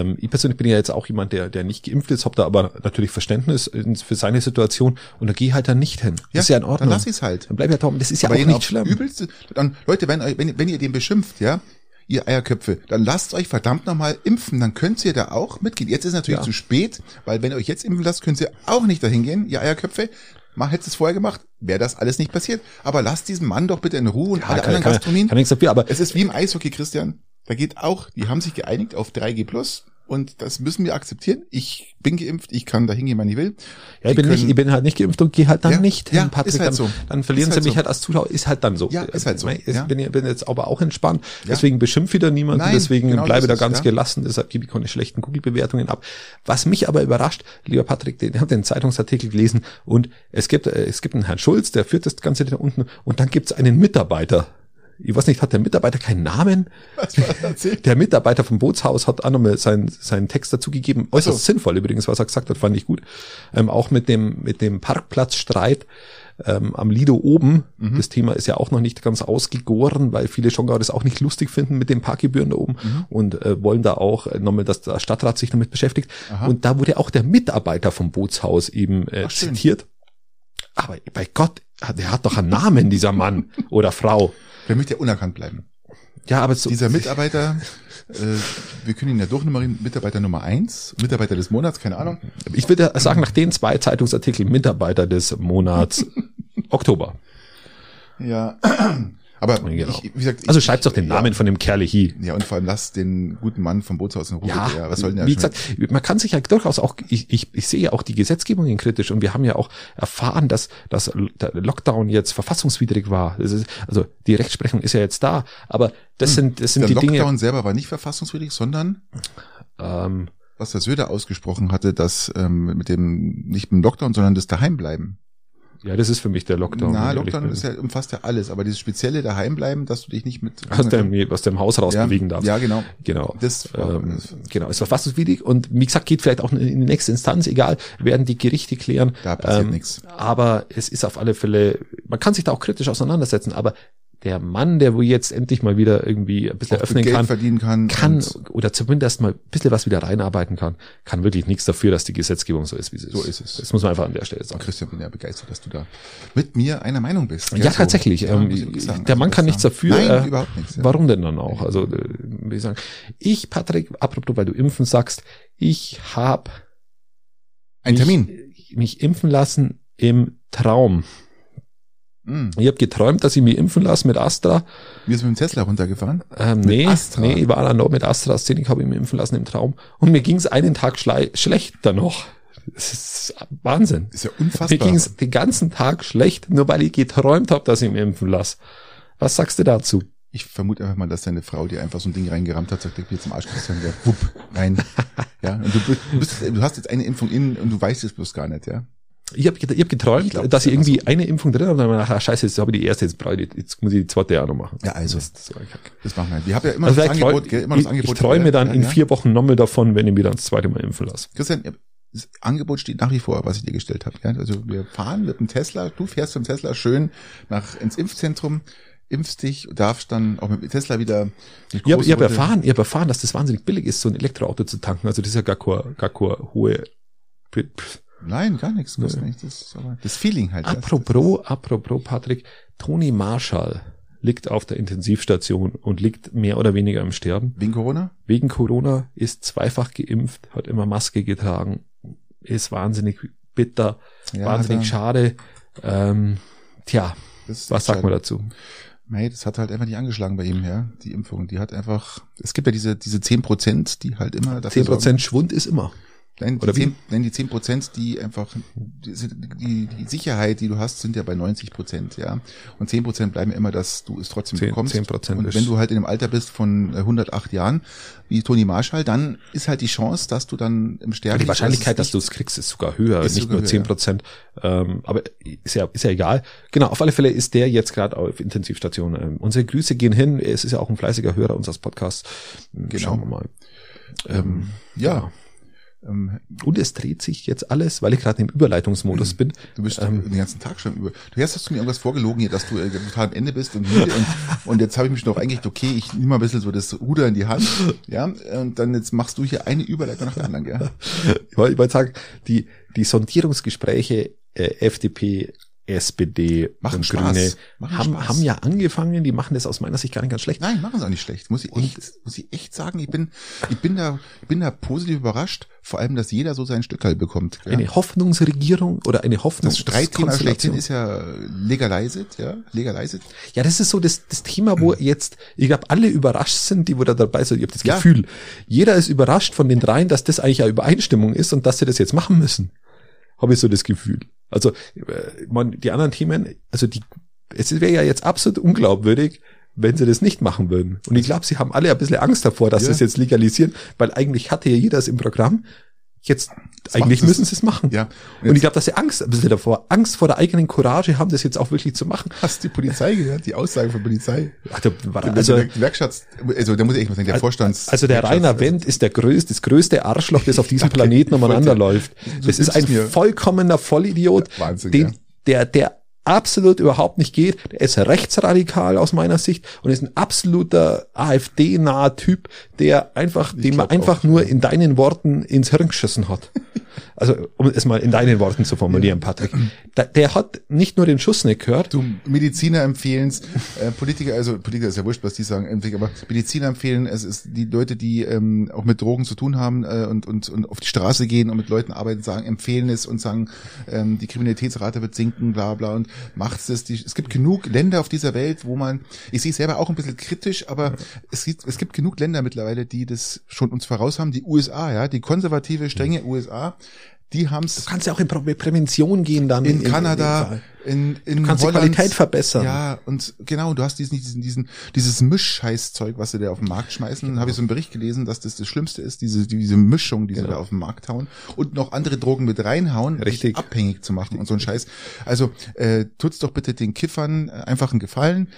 Ähm, ich persönlich bin ja jetzt auch jemand, der, der nicht geimpft ist, habe da aber natürlich Verständnis in- für seine Situation und da gehe halt dann nicht hin. Ja, ist ja in Ordnung. dann lass ich's halt. Dann bleib ja da. Das ist ja Aber auch nicht schlimm. Übelste, dann, Leute, wenn, wenn, wenn ihr den beschimpft, ja, ihr Eierköpfe, dann lasst euch verdammt nochmal impfen, dann könnt ihr da auch mitgehen. Jetzt ist natürlich Ja. zu spät, weil wenn ihr euch jetzt impfen lasst, könnt ihr auch nicht dahin gehen, ihr Eierköpfe. Mal hättest es vorher gemacht, wäre das alles nicht passiert. Aber lasst diesen Mann doch bitte in Ruhe und alle anderen Gastronomien. kann nichts dafür, aber Es ist wie im Eishockey, Christian. Da geht auch, die haben sich geeinigt auf 3G plus und das müssen wir akzeptieren. Ich bin geimpft, ich kann da hingehen, wann ich will. Ja, ich bin, nicht, können- ich bin halt nicht geimpft und gehe halt dann Ja, nicht ja, hin, Patrick. ist halt dann, so. dann verlieren Ist sie halt mich so. halt als Zuschauer. Ist halt dann so. Ja, ist halt so, Ich ja. bin, bin jetzt aber auch entspannt. Ja. Deswegen beschimpft wieder niemand. Nein, deswegen genau bleibe da ganz ja. gelassen. Deshalb gebe ich keine schlechten Google-Bewertungen ab. Was mich aber überrascht, lieber Patrick, den, ich habe den Zeitungsartikel gelesen und es gibt, äh, es gibt einen Herrn Schulz, der führt das Ganze da unten und dann gibt es einen Mitarbeiter. Ich weiß nicht, hat der Mitarbeiter keinen Namen? Was war? Der Mitarbeiter vom Bootshaus hat auch nochmal seinen, seinen Text dazu gegeben. Äußerst so. sinnvoll übrigens, was er gesagt hat, fand ich gut. Ähm, auch mit dem, mit dem Parkplatzstreit ähm, am Lido oben. Mhm. Das Thema ist ja auch noch nicht ganz ausgegoren, weil viele Schongauer das auch nicht lustig finden mit den Parkgebühren da oben Mhm. und äh, wollen da auch äh, nochmal, dass der Stadtrat sich damit beschäftigt. Und da wurde auch der Mitarbeiter vom Bootshaus eben äh, Ach, zitiert. Aber bei Gott, der hat doch einen Namen, dieser Mann oder Frau. Der möchte ja unerkannt bleiben. Ja, aber so, Dieser Mitarbeiter, äh, wir können ihn ja durchnummerieren, Mitarbeiter Nummer eins, Mitarbeiter des Monats, keine Ahnung. Ich würde sagen, nach den zwei Zeitungsartikeln Mitarbeiter des Monats [laughs] Oktober. Ja, aber Genau. ich, wie gesagt, Also ich- schreibt doch den ja, Namen von dem Kerle hier. Ja, und vor allem lasst den guten Mann vom Bootshaus in Ruhe. Ja, bitte, was soll denn der wie gesagt, man kann sich ja durchaus auch, ich, ich, ich sehe ja auch die Gesetzgebungen kritisch und wir haben ja auch erfahren, dass, dass der Lockdown jetzt verfassungswidrig war. Ist, also die Rechtsprechung ist ja jetzt da, aber das sind, das sind der die Lockdown Dinge. selber war nicht verfassungswidrig, sondern Ähm, was der Söder ausgesprochen hatte, dass ähm, mit dem nicht mit dem Lockdown, sondern das Daheimbleiben. Ja, das ist für mich der Lockdown. Na, Lockdown ist ja umfasst ja alles, aber dieses spezielle Daheimbleiben, dass du dich nicht mit [laughs] aus dem, aus dem Haus raus ja, bewegen darfst. Ja, genau. Genau. Das war- ähm, genau, ist verfassungswidrig und wie gesagt, geht vielleicht auch in die nächste Instanz, egal, werden die Gerichte klären. Ähm, Da passiert nichts. Aber es ist auf alle Fälle, man kann sich da auch kritisch auseinandersetzen, aber der Mann, der wo jetzt endlich mal wieder irgendwie ein bisschen Auch öffnen Geld kann, verdienen kann. kann und oder zumindest mal ein bisschen was wieder reinarbeiten kann, kann wirklich nichts dafür, dass die Gesetzgebung so ist, wie sie ist. So ist es. Das muss man einfach an der Stelle Und sagen. Christian, bin ja begeistert, dass du da mit mir einer Meinung bist. Ja, so. tatsächlich. Ja, ähm, sagen. der Mann Also kann das nichts dafür. Nein, äh, überhaupt nichts. Ja. Warum denn dann auch? Also, äh, wie ich sagen, ich, Patrick, apropos, weil du impfen sagst, ich habe Ein Termin. mich impfen lassen im Traum. Mhm. Ich habe geträumt, dass ich mich impfen lasse mit Astra. Wir sind mit dem Tesla runtergefahren. Ähm, nee, Astra? nee, ich war dann noch mit AstraZeneca, habe ich mich impfen lassen im Traum. Und mir ging es einen Tag schlechter noch. Das ist Wahnsinn. Ist ja Mir unfassbar. ging es den ganzen Tag schlecht, nur weil ich geträumt habe, dass ich mich impfen lasse. Was sagst du dazu? Ich vermute einfach mal, dass deine Frau dir einfach so ein Ding reingerammt hat, sagt, ich bin jetzt im Arsch Christian, der wupp, rein. [laughs] Ja, und du, bist, du hast jetzt eine Impfung in und du weißt es bloß gar nicht, ja. Ich habe ich hab geträumt, Ich glaub, dass das ich irgendwie eine Impfung drin habe und dann hab ich gedacht, ah, scheiße, jetzt habe ich die erste, jetzt brauche ich die, jetzt muss ich die zweite auch noch machen. Ja, also. Das, das. Das machen wir. Wir haben ja immer Also das Angebot, gell, immer das ich, Angebot. ich träume dann ja, in ja. vier Wochen nochmal davon, wenn ich mir dann das zweite Mal impfen lasse. Christian, das Angebot steht nach wie vor, was ich dir gestellt habe. Ja? Also wir fahren mit dem Tesla, du fährst mit dem Tesla schön nach ins Impfzentrum, impfst dich, darfst dann auch mit dem Tesla wieder Ich habe hab erfahren, ich hab erfahren, dass das wahnsinnig billig ist, so ein Elektroauto zu tanken. Also das ist ja gar keine, gar keine hohe... Nein, gar nichts. kostet nichts. Das, das Feeling halt. das- Apropos, apropos Patrick, Toni Marshall liegt auf der Intensivstation und liegt mehr oder weniger im Sterben. Wegen Corona? Wegen Corona ist zweifach geimpft, hat immer Maske getragen, ist wahnsinnig bitter, Ja, wahnsinnig er- schade. Ähm, tja, was sagt man schade. dazu? Mei, das hat halt einfach nicht angeschlagen bei ihm, ja, die Impfung. Die hat einfach, es gibt ja diese, diese zehn Prozent, die halt immer dafür 10% Schwund ist immer. Nein, die Oder wie? 10, nein, die 10 Prozent, die einfach, die, die, die Sicherheit, die du hast, sind ja bei 90 Prozent, ja. Und 10 Prozent bleiben immer, dass du es trotzdem 10 bekommst. 10% Und ist- wenn du halt in dem Alter bist von äh, 108 Jahren, wie Toni Marshall, dann ist halt die Chance, dass du dann im Sterben die Wahrscheinlichkeit, dass du es kriegst, ist sogar höher, Ist nicht sogar nur höher, 10 Prozent. Ähm, aber ist ja, ist ja egal. Genau, auf alle Fälle ist der jetzt gerade auf Intensivstation. Ähm, unsere Grüße gehen hin. Es ist ja auch ein fleißiger Hörer unseres Podcasts. Ähm, Genau. Schauen wir mal. ähm, ja. Ähm, Und es dreht sich jetzt alles, weil ich gerade im Überleitungsmodus bin. du bist Ähm, den ganzen Tag schon über. Du hast, hast du mir irgendwas vorgelogen hier, dass du äh, total am Ende bist und müde und, [laughs] und jetzt habe ich mich noch eigentlich, okay, ich nehme mal ein bisschen so das Ruder in die Hand, ja, und dann jetzt machst du hier eine Überleitung nach der anderen, gell? [laughs] Ich wollte ich wollte sagen, die, die Sondierungsgespräche äh, FDP SPD Machen und Spaß. Grüne Machen haben, Spaß. haben ja angefangen, die machen das aus meiner Sicht gar nicht ganz schlecht. Nein, machen sie auch nicht schlecht. Muss ich echt, muss ich echt sagen. Ich bin, ich bin da, ich bin da positiv überrascht. Vor allem, dass jeder so sein Stück halt bekommt. Ja. Eine Hoffnungsregierung oder eine Das Hoffnungskonstellation. Streitthema schlechthin ist ja legalized, ja, legalized. Ja, das ist so das, das Thema, wo jetzt, ich glaube, alle überrascht sind, die wo da dabei sind. Ich habe das Ja. Gefühl, jeder ist überrascht von den dreien, dass das eigentlich eine Übereinstimmung ist und dass sie das jetzt machen müssen. Habe ich so das Gefühl. Also, äh, man, die anderen Themen, also die, es wäre ja jetzt absolut unglaubwürdig, wenn sie das nicht machen würden. Und ich glaube, sie haben alle ein bisschen Angst davor, dass Ja. sie es jetzt legalisieren, weil eigentlich hatte ja jeder es im Programm. Jetzt, eigentlich machen sie müssen es. sie es machen. Ja. Und, ich glaube, dass sie Angst ein bisschen davor, Angst vor der eigenen Courage haben, das jetzt auch wirklich zu machen. Hast du die Polizei gehört? Die Aussage von Polizei? Ach, war, Also, also, der Gewerkschafts, also da muss ich echt mal sagen, der Vorstands. also der Rainer Wendt ist der größte, das größte Arschloch, das auf diesem [laughs] Planeten umeinander läuft. du Das ist ein mir- vollkommener Vollidiot, Wahnsinn, den, ja. der, der absolut überhaupt nicht geht. Der ist rechtsradikal aus meiner Sicht und ist ein absoluter AfD-naher Typ, der einfach, den man einfach auch, nur in deinen Worten ins Hirn geschossen hat. [laughs] Also, um es mal in deinen Worten zu formulieren, Patrick. Der, der hat nicht nur den Schuss nicht gehört, Du Mediziner empfehlen's, äh, Politiker, also Politiker ist ja wurscht, was die sagen, aber Mediziner empfehlen, es ist die Leute, die ähm, auch mit Drogen zu tun haben äh, und, und, und auf die Straße gehen und mit Leuten arbeiten, sagen, empfehlen es und sagen, ähm, die Kriminalitätsrate wird sinken, bla bla und macht's es. Die, es gibt genug Länder auf dieser Welt, wo man, ich sehe es selber auch ein bisschen kritisch, aber es gibt, es gibt genug Länder mittlerweile, die das schon uns voraus haben. Die USA, ja, die konservative, strenge USA, die haben's du kannst ja auch in Prä- Prävention gehen dann. in dem Kanada, Fall. In, in Du kannst die Holland. Qualität verbessern. Ja, und genau, du hast diesen, diesen, diesen, dieses Mischscheißzeug, was sie da auf den Markt schmeißen. Dann habe ich so einen Bericht gelesen, dass das das Schlimmste ist, diese, diese Mischung, die sie Genau. da auf den Markt hauen und noch andere Drogen mit reinhauen, dich Richtig. abhängig zu machen und so ein Scheiß. Also äh, tut's doch bitte den Kiffern einfach einen Gefallen,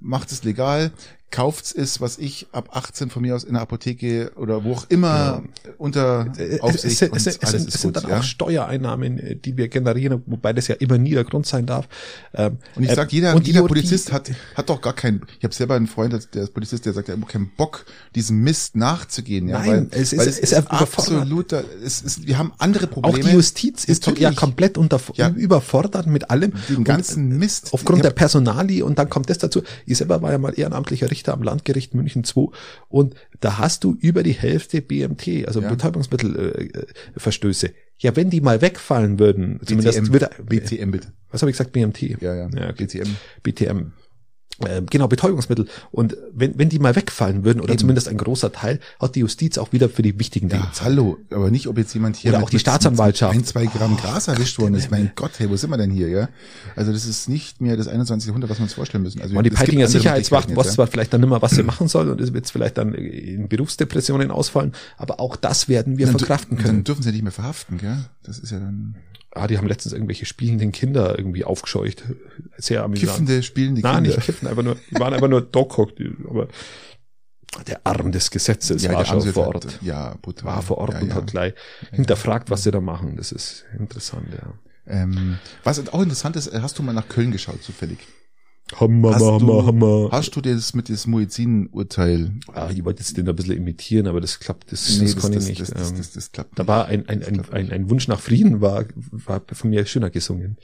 macht es legal, kauft's es, was ich ab 18 von mir aus in der Apotheke oder wo auch immer unter Äh, es, Aufsicht es, es, es, es, sind, ist sind gut, dann ja. auch Steuereinnahmen, äh, die wir generieren, wobei das ja immer nie der Grund sein darf. Ähm, Und ich äh, sag, jeder, jeder Polizist hat, hat doch gar keinen, ich habe selber einen Freund, der ist Polizist, der sagt, er hat keinen Bock, diesem Mist nachzugehen. Ja, Nein, weil, es ist- weil es ist überfordert. absoluter, es ist, wir haben andere Probleme. Auch die Justiz ist doch ja komplett unter, Ja. überfordert mit allem. Den ganzen äh, Mist. Aufgrund der Personalie und dann kommt das dazu. Ich selber war ja mal ehrenamtlicher Richter am Landgericht München II und da hast du über die Hälfte BMT, also Ja. Betäubungsmittelverstöße. Äh, Verstöße. ja, wenn die mal wegfallen würden, zumindest BTM, würde, BTM bitte. was habe ich gesagt, BMT? Ja, ja, ja okay. BTM. BTM. Äh, genau, Betäubungsmittel. Und wenn, wenn die mal wegfallen würden, oder Eben. zumindest ein großer Teil, hat die Justiz auch wieder für die wichtigen Dinge Ja, hallo, aber nicht, ob jetzt jemand hier Oder auch die Staatsanwaltschaft. mit ein, zwei Gramm Gras erwischt worden ist. Mein Gott, hey, wo sind wir denn hier, ja? Also das ist nicht mehr das 21. Jahrhundert, was wir uns vorstellen müssen. Also Und die Peitinger Sicherheitswacht jetzt, zwar vielleicht dann nicht mehr, was sie machen soll und es wird vielleicht dann in Berufsdepressionen ausfallen, aber auch das werden wir ja. verkraften Dann können. dürfen sie nicht mehr verhaften, gell? Das ist ja dann Ah, die haben letztens irgendwelche spielenden Kinder irgendwie aufgescheucht. Sehr amüsant. kiffende, spielende Nein, Kinder. nicht kiffen, einfach nur, die waren einfach nur doghock, aber der Arm des Gesetzes war der schon vor hat- Ort. Ja, brutal. War vor Ort ja, und ja. hat gleich hinterfragt, was sie da machen. Das ist interessant, ja. Ähm, was auch interessant ist, äh, hast du mal nach Köln geschaut, zufällig? Hammer, Hast Hammer, du, Hammer. hast du das mit diesem Muezzin-Urteil? Ah, ich wollte jetzt den ein bisschen imitieren, aber das klappt, das, Nee, das, kann ich nicht. Das, das, ähm, das, das klappt Da war ein, ein, ein, ein, ein Wunsch nach Frieden, war, war von mir schöner gesungen.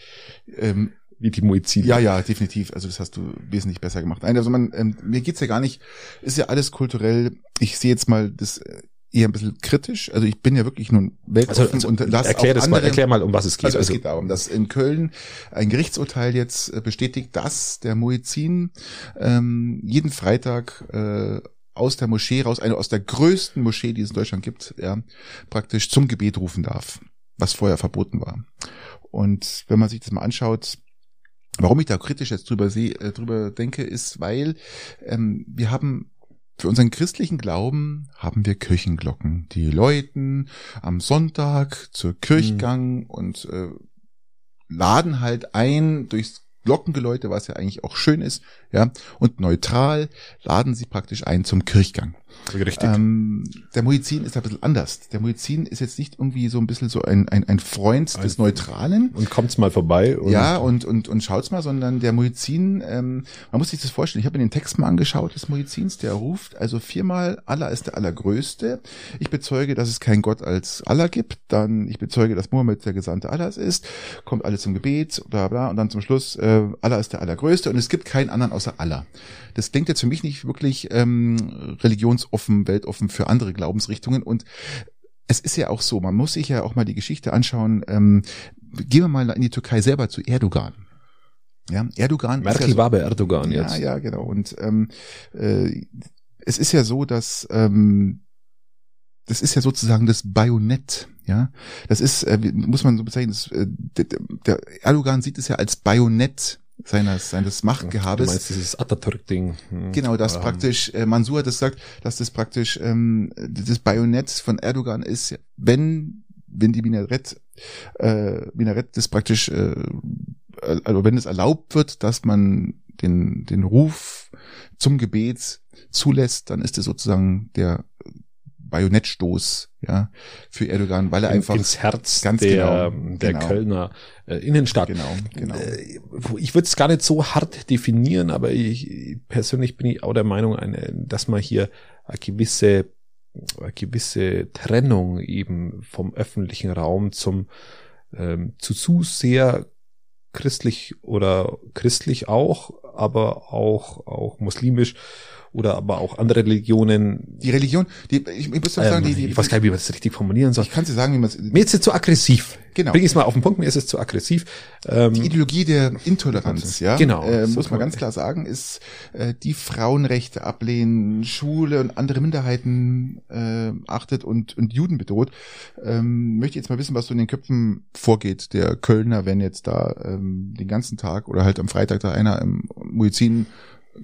Ähm, wie die Muezzin. ja, ja, definitiv. Also das hast du wesentlich besser gemacht. Nein, also man, ähm, mir geht's ja gar nicht, ist ja alles kulturell. Ich sehe jetzt mal das äh, eher ein bisschen kritisch. Also ich bin ja wirklich nun weltoffen Also, also und lass erklär das andere, mal, erklär mal, um was es geht. Also es geht darum, dass in Köln ein Gerichtsurteil jetzt äh, bestätigt, dass der Muezzin ähm, jeden Freitag äh, aus der Moschee raus, eine aus der größten Moschee, die es in Deutschland gibt, ja, praktisch zum Gebet rufen darf, was vorher verboten war. Und wenn man sich das mal anschaut, warum ich da kritisch jetzt drüber sehe, äh, drüber denke, ist, weil ähm, wir haben für unseren christlichen Glauben haben wir Kirchenglocken, die läuten am Sonntag zur Kirchgang und äh, laden halt ein durchs Glockengeläute, was ja eigentlich auch schön ist, ja, und neutral laden sie praktisch ein zum Kirchgang. Richtig. Ähm, der Muizin ist ein bisschen anders. Der Muizin ist jetzt nicht irgendwie so ein bisschen so ein, ein, ein Freund des Neutralen. und kommt's mal vorbei. Und ja, und, und, und schaut's mal, sondern der Muizin, ähm, man muss sich das vorstellen, ich habe mir den Text mal angeschaut des Muizins, der ruft also viermal, Allah ist der Allergrößte. Ich bezeuge, dass es keinen Gott als Allah gibt. Dann, ich bezeuge, dass Mohammed der Gesandte Allahs ist. Kommt alles zum Gebet, bla bla. Und dann zum Schluss, äh, Allah ist der Allergrößte und es gibt keinen anderen außer Allah. Das klingt jetzt für mich nicht wirklich ähm, religionsoffen, weltoffen für andere Glaubensrichtungen. Und es ist ja auch so, man muss sich ja auch mal die Geschichte anschauen. Ähm, gehen wir mal in die Türkei selber zu Erdogan. Ja, Erdogan ist Merkel ja so, war bei Erdogan jetzt. ja, ja, genau. Und ähm, äh, es ist ja so, dass ähm, das ist ja sozusagen das Bajonett. Ja, das ist, äh, muss man so bezeichnen, das, äh, der, der Erdogan sieht es ja als Bajonett seines, seines Du Machtgehabes. meinst dieses Atatürk-Ding. Hm. Genau, das Ähm, praktisch, äh, Mansur hat das gesagt, dass das praktisch ähm, das Bajonett von Erdogan ist, wenn, wenn die Minarett, äh, Minarett das praktisch, äh, also wenn es erlaubt wird, dass man den, den Ruf zum Gebet zulässt, dann ist es sozusagen der Bajonettstoß, ja, für Erdogan, weil er in- einfach ins Herz ganz der, genau, der genau. Kölner äh, Innenstadt. genau, genau. Äh, Ich würde es gar nicht so hart definieren, aber ich persönlich bin ich auch der Meinung, dass man hier eine gewisse, eine gewisse Trennung eben vom öffentlichen Raum zum ähm, zu zu sehr christlich oder christlich auch, aber auch auch muslimisch oder aber auch andere Religionen. Die Religion, die, ich, ich muss sagen, Ähm, die, die, ich weiß gar nicht, wie man das richtig formulieren soll. ich kann dir sagen, wie man es, Mir ist es zu aggressiv. Genau. Bring ich es mal auf den Punkt, mir ist es zu aggressiv. Ähm, Die Ideologie der Intoleranz, ja, Genau. äh, muss man ganz klar sagen, ist äh, die Frauenrechte ablehnen, Schule und andere Minderheiten äh, achtet und und Juden bedroht. Ähm, möchte jetzt mal wissen, was so in den Köpfen vorgeht der Kölner, wenn jetzt da ähm, den ganzen Tag oder halt am Freitag da einer im Muizin die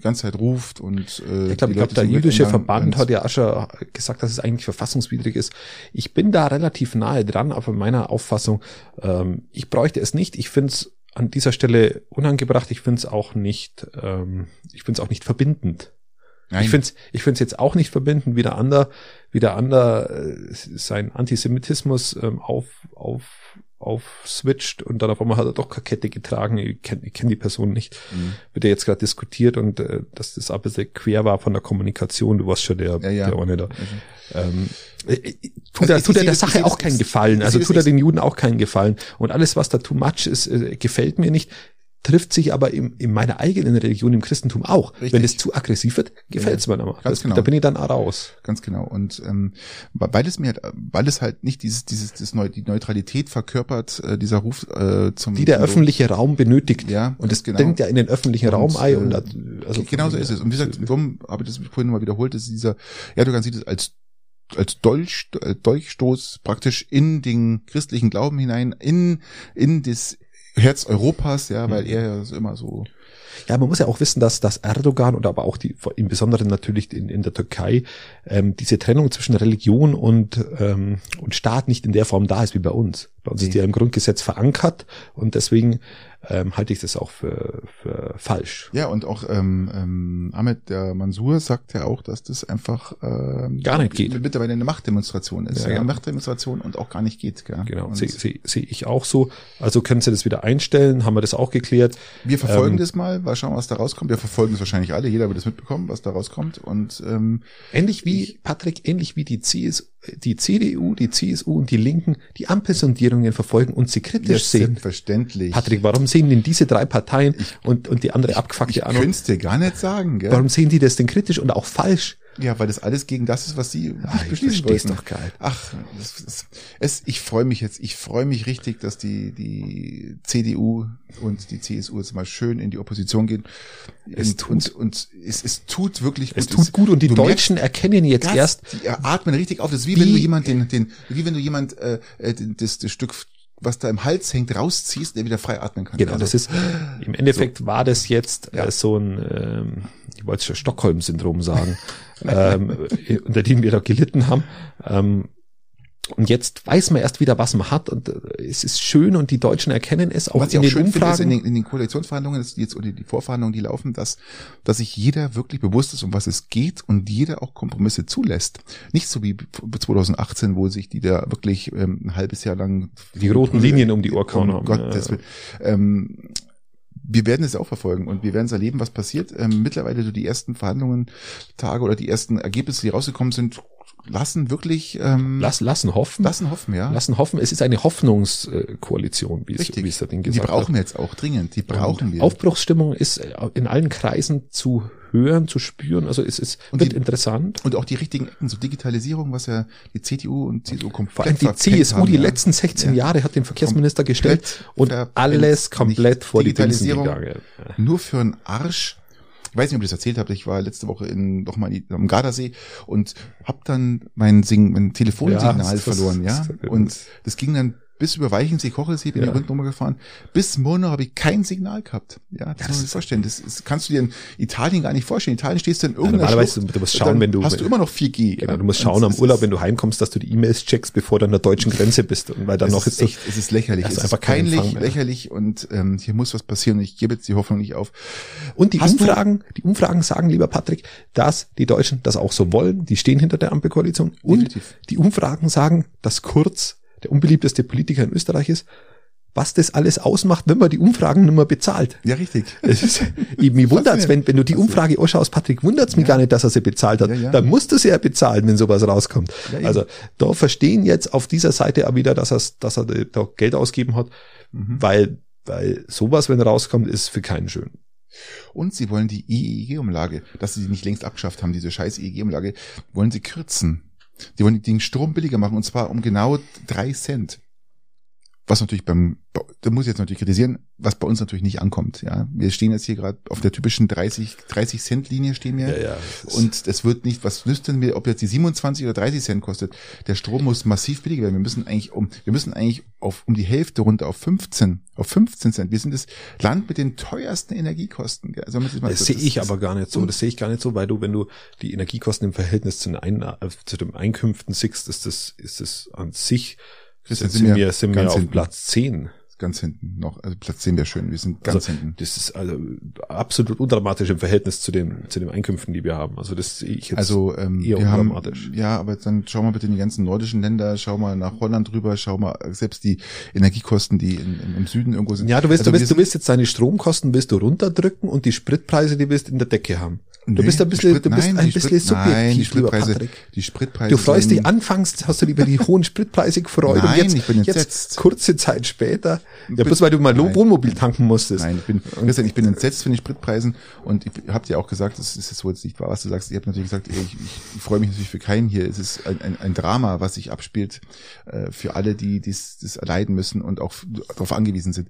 ganze Zeit ruft und äh, Ich glaube, glaub, der jüdische Verband hat ja schon gesagt, dass es eigentlich verfassungswidrig ist. Ich bin da relativ nahe dran, aber meiner Auffassung, ähm, ich bräuchte es nicht. Ich finde es an dieser Stelle unangebracht. Ich finde es auch nicht, ähm, ich finde es auch nicht verbindend. Nein, Ich finde es ich find's jetzt auch nicht verbindend, wie der Ander, wie der Ander äh, sein Antisemitismus ähm, auf, auf, auf switcht und dann auf einmal hat er doch keine Kette getragen. Ich kenne kenn die Person nicht. Mhm. Wird ja jetzt gerade diskutiert und äh, dass das ein bisschen quer war von der Kommunikation. Du warst schon der, Ja, ja. der eine da. Ähm, äh, äh, tut Also er, tut er der das- Sache auch keinen Gefallen. Also tut er den Juden auch keinen Gefallen. Und alles, was da too much ist, äh, gefällt mir nicht. Trifft sich aber im, in meiner eigenen Religion, im Christentum auch. Richtig. Wenn es zu aggressiv wird, gefällt es mir aber. Ganz Das, genau. Da bin ich dann auch raus. Ganz genau. Und ähm, weil es mir halt, weil es halt nicht dieses, dieses, das Neu die Neutralität verkörpert, äh, dieser Ruf äh, zum Die der zum- öffentliche Raum benötigt. Ja, Und das genau. denkt ja in den öffentlichen Raum Und, ein. äh, Und das, also genau so ist es. Und wie gesagt, warum habe ich das vorhin mal wiederholt, ist dieser, Erdogan sieht es als als Dolch, äh, Dolchstoß praktisch in den christlichen Glauben hinein, in in das Herz Europas, ja, weil Mhm. er ja so immer so Ja, man muss ja auch wissen, dass, dass Erdogan und aber auch die, im Besonderen natürlich in, in der Türkei, ähm, diese Trennung zwischen Religion und, ähm, und Staat nicht in der Form da ist wie bei uns. Bei uns Nee. ist die ja im Grundgesetz verankert und deswegen ähm, halte ich das auch für, für falsch. Ja, und auch ähm, ähm, Ahmed der Mansur sagt ja auch, dass das einfach ähm, Gar nicht geht. mittlerweile eine Machtdemonstration ist. Ja, Ja. Eine Machtdemonstration und auch gar nicht geht. Gell? Genau, sehe seh, seh ich auch so. Also können Sie das wieder einstellen? Haben wir das auch geklärt? wir verfolgen ähm, das mal, mal schauen, was da rauskommt. Wir verfolgen es wahrscheinlich alle, jeder wird es mitbekommen, was da rauskommt. Und ähm, Ähnlich wie, Patrick, ähnlich wie die CSU, die CDU, die CSU und die Linken die Ampelsondierungen verfolgen und sie kritisch ja, sehen. selbstverständlich. Patrick, warum sehen denn diese drei Parteien und, und die andere abgefuckte ich Anno, könnte es dir gar nicht sagen, gell? warum sehen die das denn kritisch und auch falsch? Ja, weil das alles gegen das ist, was sie ich beschließen versteh's wollten. doch nicht. Ach, das, das, es, ich freue mich jetzt, ich freue mich richtig, dass die, die CDU und die CSU jetzt mal schön in die Opposition gehen. Es und, tut- und, und es, es tut wirklich gut. Es tut gut und die Deutschen erkennen jetzt merkst, erst, die atmen richtig auf. Das ist wie, Wie- wenn du jemand den, den, wie wenn du jemand äh, äh, das, das Stück, was da im Hals hängt, rausziehst, der wieder frei atmen kann. genau, Also, das ist, im Endeffekt war das jetzt Ja. äh, so ein, ähm, ich wollte schon Stockholm-Syndrom sagen, [laughs] ähm, unter dem wir da gelitten haben. Ähm, Und jetzt weiß man erst wieder, was man hat und äh, es ist schön und die Deutschen erkennen es auch Was ich in auch den schön finde, Umfragen. in den, in den Koalitionsverhandlungen, ist jetzt oder die Vorverhandlungen, die laufen, dass, dass sich jeder wirklich bewusst ist, um was es geht und jeder auch Kompromisse zulässt. Nicht so wie 2018, wo sich die da wirklich ähm, ein halbes Jahr lang Die roten Linien um die Ohr gehauen um haben, Gottes ja. Willen. Ähm, wir werden es auch verfolgen und wir werden es erleben, was passiert. Ähm, mittlerweile so die ersten Verhandlungen, Tage oder die ersten Ergebnisse, die rausgekommen sind, lassen wirklich ähm, Lass, lassen hoffen. lassen hoffen, ja. Lassen hoffen. Es ist eine Hoffnungskoalition, wie es, Richtig. wie es der Ding die gesagt brauchen hat. wir jetzt auch dringend. Die brauchen wir. Aufbruchsstimmung ist äh, in allen Kreisen zu hören, zu spüren. Also es ist Und wird die- interessant. Und auch die richtigen Ecken, so Digitalisierung, was ja die CDU und CSU komplett Vor allem die CSU, haben, die ja. letzten 16 Ja. Jahre hat den Verkehrsminister gestellt Komplett und verpennt. alles komplett vor die Digitalisierung. Nur für einen Arsch. Ich weiß nicht, ob ich das erzählt habe. Ich war letzte Woche in noch mal am Gardasee und habe dann mein, Sing, mein Telefonsignal verloren, ja. Und das ging dann bis über Weichensee, Kochelsee, bin Ja. ich rundum gefahren. Bis Mono habe ich kein Signal gehabt. Ja, das muss man sich vorstellen. Das, ist, kannst du dir in Italien gar nicht vorstellen. In Italien stehst du in irgendeiner normalerweise, Schlucht, du musst schauen, wenn du- hast du immer noch 4G. Genau, ja. du musst schauen am Urlaub, wenn du heimkommst, dass du die E-Mails checkst, bevor du an der deutschen Grenze bist. Und weil dann es noch ist echt, es ist lächerlich, das es ist einfach kein peinlich, Empfang lächerlich und ähm, hier muss was passieren und ich gebe jetzt die Hoffnung nicht auf. Und die Hast du- Umfragen, die Umfragen sagen, lieber Patrick, dass die Deutschen das auch so wollen. Die stehen hinter der Ampelkoalition. Und Definitiv. die Umfragen sagen, dass Kurz der unbeliebteste Politiker in Österreich ist. Was das alles ausmacht, wenn man die Umfragen nicht mehr bezahlt. Ja, richtig. Es ist, ich, mich [laughs] wundert's, wenn, wenn du die Umfrage anschaust, Patrick, wundert's mich Ja. gar nicht, dass er sie bezahlt hat. Ja, ja. Dann musst du sie ja bezahlen, wenn sowas rauskommt. Also da verstehen jetzt auf dieser Seite auch wieder, dass, er's, dass er da Geld ausgeben hat, Mhm. weil, weil sowas, wenn rauskommt, ist für keinen schön. Und sie wollen die EEG-Umlage, dass sie die nicht längst abgeschafft haben, diese scheiß EEG-Umlage, wollen sie kürzen. Die wollen den Strom billiger machen und zwar um genau drei Cent. Was natürlich beim, da muss ich jetzt natürlich kritisieren, was bei uns natürlich nicht ankommt. Ja, wir stehen jetzt hier gerade auf der typischen 30, 30 Cent Linie stehen wir. ja. Und es wird nicht, was nützt denn mir, ob jetzt die 27 oder 30 Cent kostet? Der Strom muss massiv billiger werden. Wir müssen eigentlich um, wir müssen eigentlich auf, um die Hälfte runter auf 15, auf 15 Cent. Wir sind das Land mit den teuersten Energiekosten. Also, das, Das sehe ich aber gar nicht so. Das sehe ich gar nicht so, weil du, wenn du die Energiekosten im Verhältnis zu den, Ein äh, zu den Einkünften siehst, ist das, ist das an sich, Christian, sind, wir, sind wir auf. Platz 10. Ganz hinten noch. Also Platz 10 wäre schön. Wir sind ganz Also, hinten. das ist also absolut undramatisch im Verhältnis zu den, zu den Einkünften, die wir haben. Also das sehe ich jetzt. Also ähm, eher wir haben, undramatisch. ja, aber dann schau mal bitte in die ganzen nordischen Länder, schau mal nach Holland rüber, schau mal selbst die Energiekosten, die in, im, im Süden irgendwo sind. ja, du willst, Also du willst, du willst jetzt deine Stromkosten willst du runterdrücken und die Spritpreise, die willst du in der Decke haben. Du Nee, bist ein bisschen, Sprit- du bist nein, ein bisschen Sprit- Nein, die subjektiv, lieber Spritpreise, Patrick. die Spritpreise. Du freust dich, anfangs hast du dich über die hohen Spritpreise gefreut Nein, und jetzt, ich bin jetzt entsetzt. kurze Zeit später, ja, bloß weil du mal Nein. Wohnmobil tanken musstest. Nein, ich bin, Christian, ich bin entsetzt von den Spritpreisen und ich habt ja auch gesagt, das ist jetzt nicht wahr, was du sagst. Ich habe natürlich gesagt, ich, ich freue mich natürlich für keinen hier. Es ist ein, ein, ein Drama, was sich abspielt äh, für alle, die dies, das erleiden müssen und auch darauf angewiesen sind.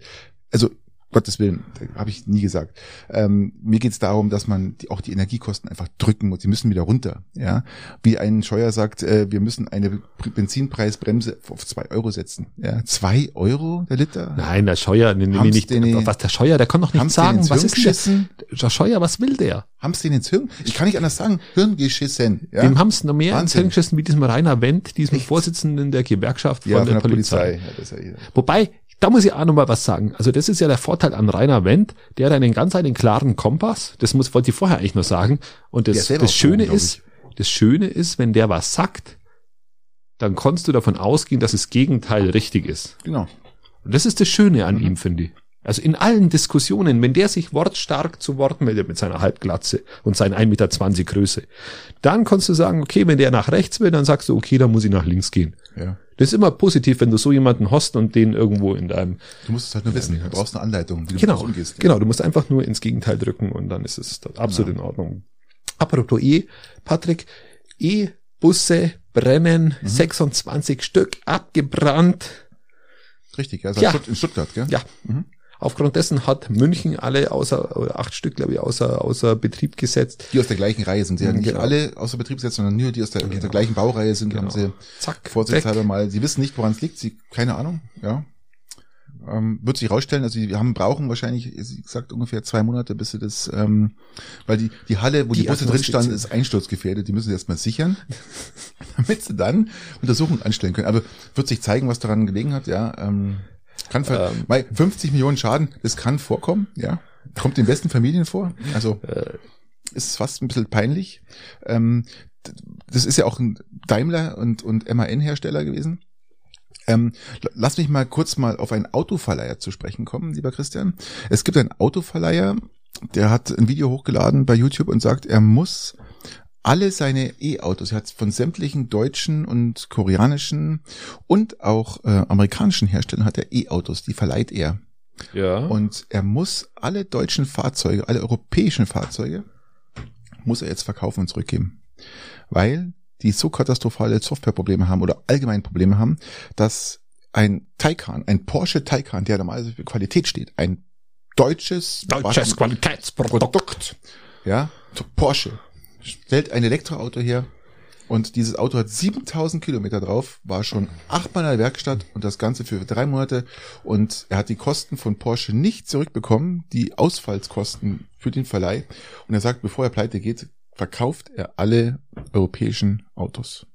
Also Gottes Willen, habe ich nie gesagt. Ähm, mir geht es darum, dass man die, auch die Energiekosten einfach drücken muss. Die müssen wieder runter. Ja, wie ein Scheuer sagt, äh, wir müssen eine Benzinpreisbremse auf zwei Euro setzen. Ja, zwei Euro der Liter. Nein, der Scheuer, nee, nee, nicht, denen- was der Scheuer, der kann doch nicht sagen, ins was Hirn ist denn geschissen? der, der Scheuer, was will der? Haben's den ins Hirn? Ich kann nicht anders sagen. Hirngeschissen. Ja? Dem haben's noch mehr ins Wahnsinn. Hirn geschissen wie diesem Rainer Wendt, diesem Vorsitzenden der Gewerkschaft von, ja, der, Polizei. Ja, das ist ja, Wobei, da muss ich auch noch mal was sagen. Also das ist ja der Vorteil an Rainer Wendt, der hat einen ganz einen klaren Kompass. Das muss, wollte ich vorher eigentlich nur sagen. Und das, das Schöne glaub ist, das Schöne ist, wenn der was sagt, dann kannst du davon ausgehen, dass das Gegenteil richtig ist. genau. Und das ist das Schöne Mhm. an ihm, finde ich. Also in allen Diskussionen, wenn der sich wortstark zu Wort meldet mit seiner Halbglatze und seinen 1,20 Meter Größe, dann kannst du sagen, okay, wenn der nach rechts will, dann sagst du, okay, dann muss ich nach links gehen. Ja. Das ist immer positiv, wenn du so jemanden hast und den irgendwo in deinem, Du musst es halt nur wissen. Du brauchst eine Anleitung, wie du genau, umgehst. genau, du musst einfach nur ins Gegenteil drücken und dann ist es absolut in Ordnung. Apropos E, Patrick, E-Busse brennen, Mhm. 26 Stück abgebrannt. Richtig, also Ja. in Stuttgart, gell? Ja. Mhm. Aufgrund dessen hat München alle außer oder acht Stück, glaube ich, außer, außer Betrieb gesetzt. Die aus der gleichen Reihe sind. Sie ja nicht genau. alle außer Betrieb gesetzt, sondern nur die aus der, aus der gleichen Baureihe sind, haben sie Zack. vorsichtshalber weg. mal, sie wissen nicht, woran es liegt, sie, keine Ahnung, ja. Ähm, wird sich rausstellen, also die haben brauchen wahrscheinlich, wie gesagt, ungefähr zwei Monate, bis sie das, ähm, weil die, die Halle, wo die, die Busse drin standen, ist einsturzgefährdet, die müssen sie erstmal sichern, [laughs] damit sie dann Untersuchungen anstellen können. Aber wird sich zeigen, was daran gelegen hat, ja. Ähm, kann für, ähm, 50 Millionen Schaden, das kann vorkommen, ja. Kommt den besten Familien vor. Also äh, ist fast ein bisschen peinlich. Ähm, das ist ja auch ein Daimler und, und MAN-Hersteller gewesen. Ähm, lass mich mal kurz mal auf einen Autoverleiher zu sprechen kommen, lieber Christian. Es gibt einen Autoverleiher, der hat ein Video hochgeladen bei YouTube und sagt, er muss alle seine E-Autos, er hat von sämtlichen deutschen und koreanischen und auch äh, amerikanischen Herstellern hat er E-Autos, die verleiht er. Ja. Und er muss alle deutschen Fahrzeuge, alle europäischen Fahrzeuge, muss er jetzt verkaufen und zurückgeben. Weil die so katastrophale Softwareprobleme haben oder allgemein Probleme haben, dass ein Taycan, ein Porsche Taycan, der normalerweise für Qualität steht, ein deutsches, deutsches Qualitätsprodukt, ja, Porsche stellt ein Elektroauto her und dieses Auto hat 7000 Kilometer drauf, war schon achtmal in der Werkstatt und das Ganze für drei Monate und er hat die Kosten von Porsche nicht zurückbekommen, die Ausfallskosten für den Verleih und er sagt, bevor er pleite geht, verkauft er alle europäischen Autos.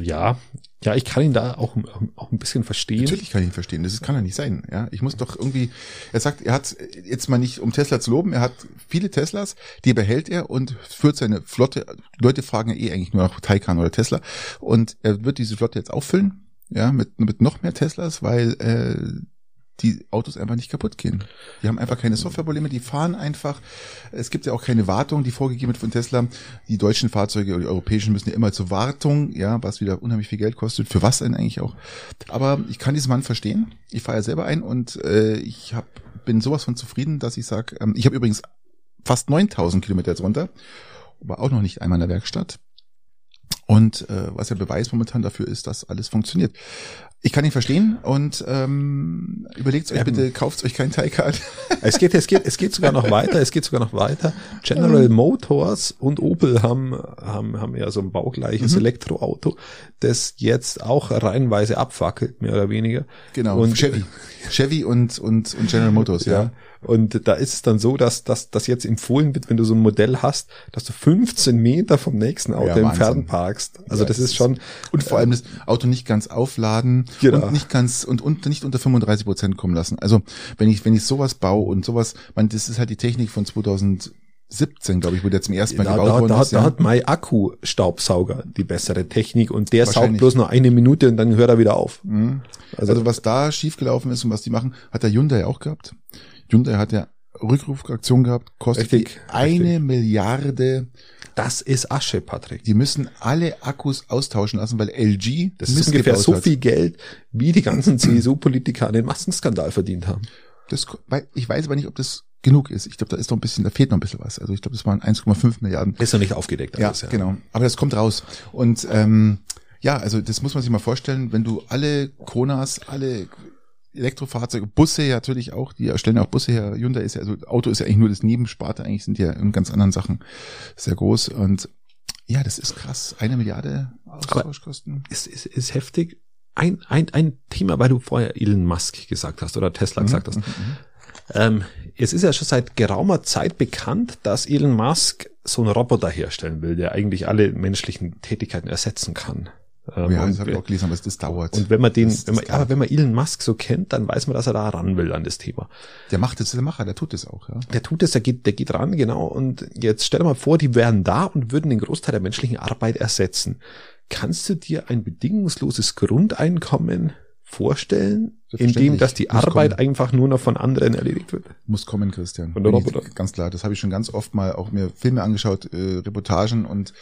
Ja, ja, ich kann ihn da auch, auch ein bisschen verstehen. Natürlich kann ich ihn verstehen. Das kann ja nicht sein. Ja, ich muss doch irgendwie. Er sagt, er hat jetzt mal nicht um Tesla zu loben. Er hat viele Teslas, die behält er und führt seine Flotte. Leute fragen ja eh eigentlich nur nach Taycan oder Tesla und er wird diese Flotte jetzt auffüllen. Ja, mit mit noch mehr Teslas, weil äh, die Autos einfach nicht kaputt gehen. Die haben einfach keine Softwareprobleme, die fahren einfach. Es gibt ja auch keine Wartung, die vorgegeben wird von Tesla. Die deutschen Fahrzeuge oder die europäischen müssen ja immer zur Wartung, ja, was wieder unheimlich viel Geld kostet. Für was denn eigentlich auch? Aber ich kann diesen Mann verstehen. Ich fahre ja selber ein und äh, ich hab, bin sowas von zufrieden, dass ich sage, ähm, ich habe übrigens fast 9000 Kilometer jetzt runter, war auch noch nicht einmal in der Werkstatt. Und äh, was ja Beweis momentan dafür ist, dass alles funktioniert. Ich kann ihn verstehen und ähm, überlegt euch ähm, bitte, kauft euch kein Taycan. [laughs] Es geht, es geht, es geht sogar noch weiter. Es geht sogar noch weiter. General Motors und Opel haben haben haben ja so ein baugleiches mhm. Elektroauto, das jetzt auch reihenweise abfackelt, mehr oder weniger. Genau. Und Chevy, Chevy und und und General Motors, ja. ja. Und da ist es dann so, dass, dass jetzt empfohlen wird, wenn du so ein Modell hast, dass du 15 Meter vom nächsten Auto ja, entfernt parkst. Also ja, das ist schon. Und vor allem das Auto nicht ganz aufladen genau. und nicht ganz und, und nicht unter 35 Prozent kommen lassen. Also wenn ich, wenn ich sowas baue und sowas, man, das ist halt die Technik von 2000 17, glaube ich, wo der zum ersten Mal da, gebaut da, worden da, ist. Da ja. hat mein Akku-Staubsauger die bessere Technik und der saugt bloß nur eine Minute und dann hört er wieder auf. Mhm. Also, also, was da schiefgelaufen ist und was die machen, hat der Hyundai auch gehabt. Hyundai hat ja Rückrufaktion gehabt, kostet richtig, eine richtig. Milliarde. Das ist Asche, Patrick. Die müssen alle Akkus austauschen lassen, weil LG das ist ungefähr so viel Geld, wie die ganzen [laughs] CSU-Politiker an den Massenskandal verdient haben. Das, ich weiß aber nicht, ob das genug ist. Ich glaube, da ist noch ein bisschen, da fehlt noch ein bisschen was. Also ich glaube, das waren 1,5 Milliarden. Ist noch nicht aufgedeckt. Alles, ja, ja, genau. Aber das kommt raus. Und ähm, ja, also das muss man sich mal vorstellen, wenn du alle Kronas, alle Elektrofahrzeuge, Busse ja natürlich auch, die stellen auch Busse her. Hyundai ist ja, also Auto ist ja eigentlich nur das Nebensparte, eigentlich sind die ja in ganz anderen Sachen sehr groß und ja, das ist krass. Eine Milliarde Austauschkosten. Es ist, ist heftig. Ein, ein, ein Thema, weil du vorher Elon Musk gesagt hast oder Tesla mhm, gesagt hast. Mhm, mhm. Ähm, es ist ja schon seit geraumer Zeit bekannt, dass Elon Musk so einen Roboter herstellen will, der eigentlich alle menschlichen Tätigkeiten ersetzen kann. Ähm, ja, das habe ich auch gelesen, aber das dauert. Und wenn man den, das, wenn man, aber wenn man Elon Musk so kennt, dann weiß man, dass er da ran will an das Thema. Der macht es, der Macher, der tut es auch, ja. Der tut es, der geht, der geht ran, genau. Und jetzt stell dir mal vor, die wären da und würden den Großteil der menschlichen Arbeit ersetzen. Kannst du dir ein bedingungsloses Grundeinkommen vorstellen, in dem, dass die Muss Arbeit kommen. einfach nur noch von anderen erledigt wird? Muss kommen, Christian. Von der Roboter. Ganz klar, das habe ich schon ganz oft mal auch mir Filme angeschaut, äh, Reportagen und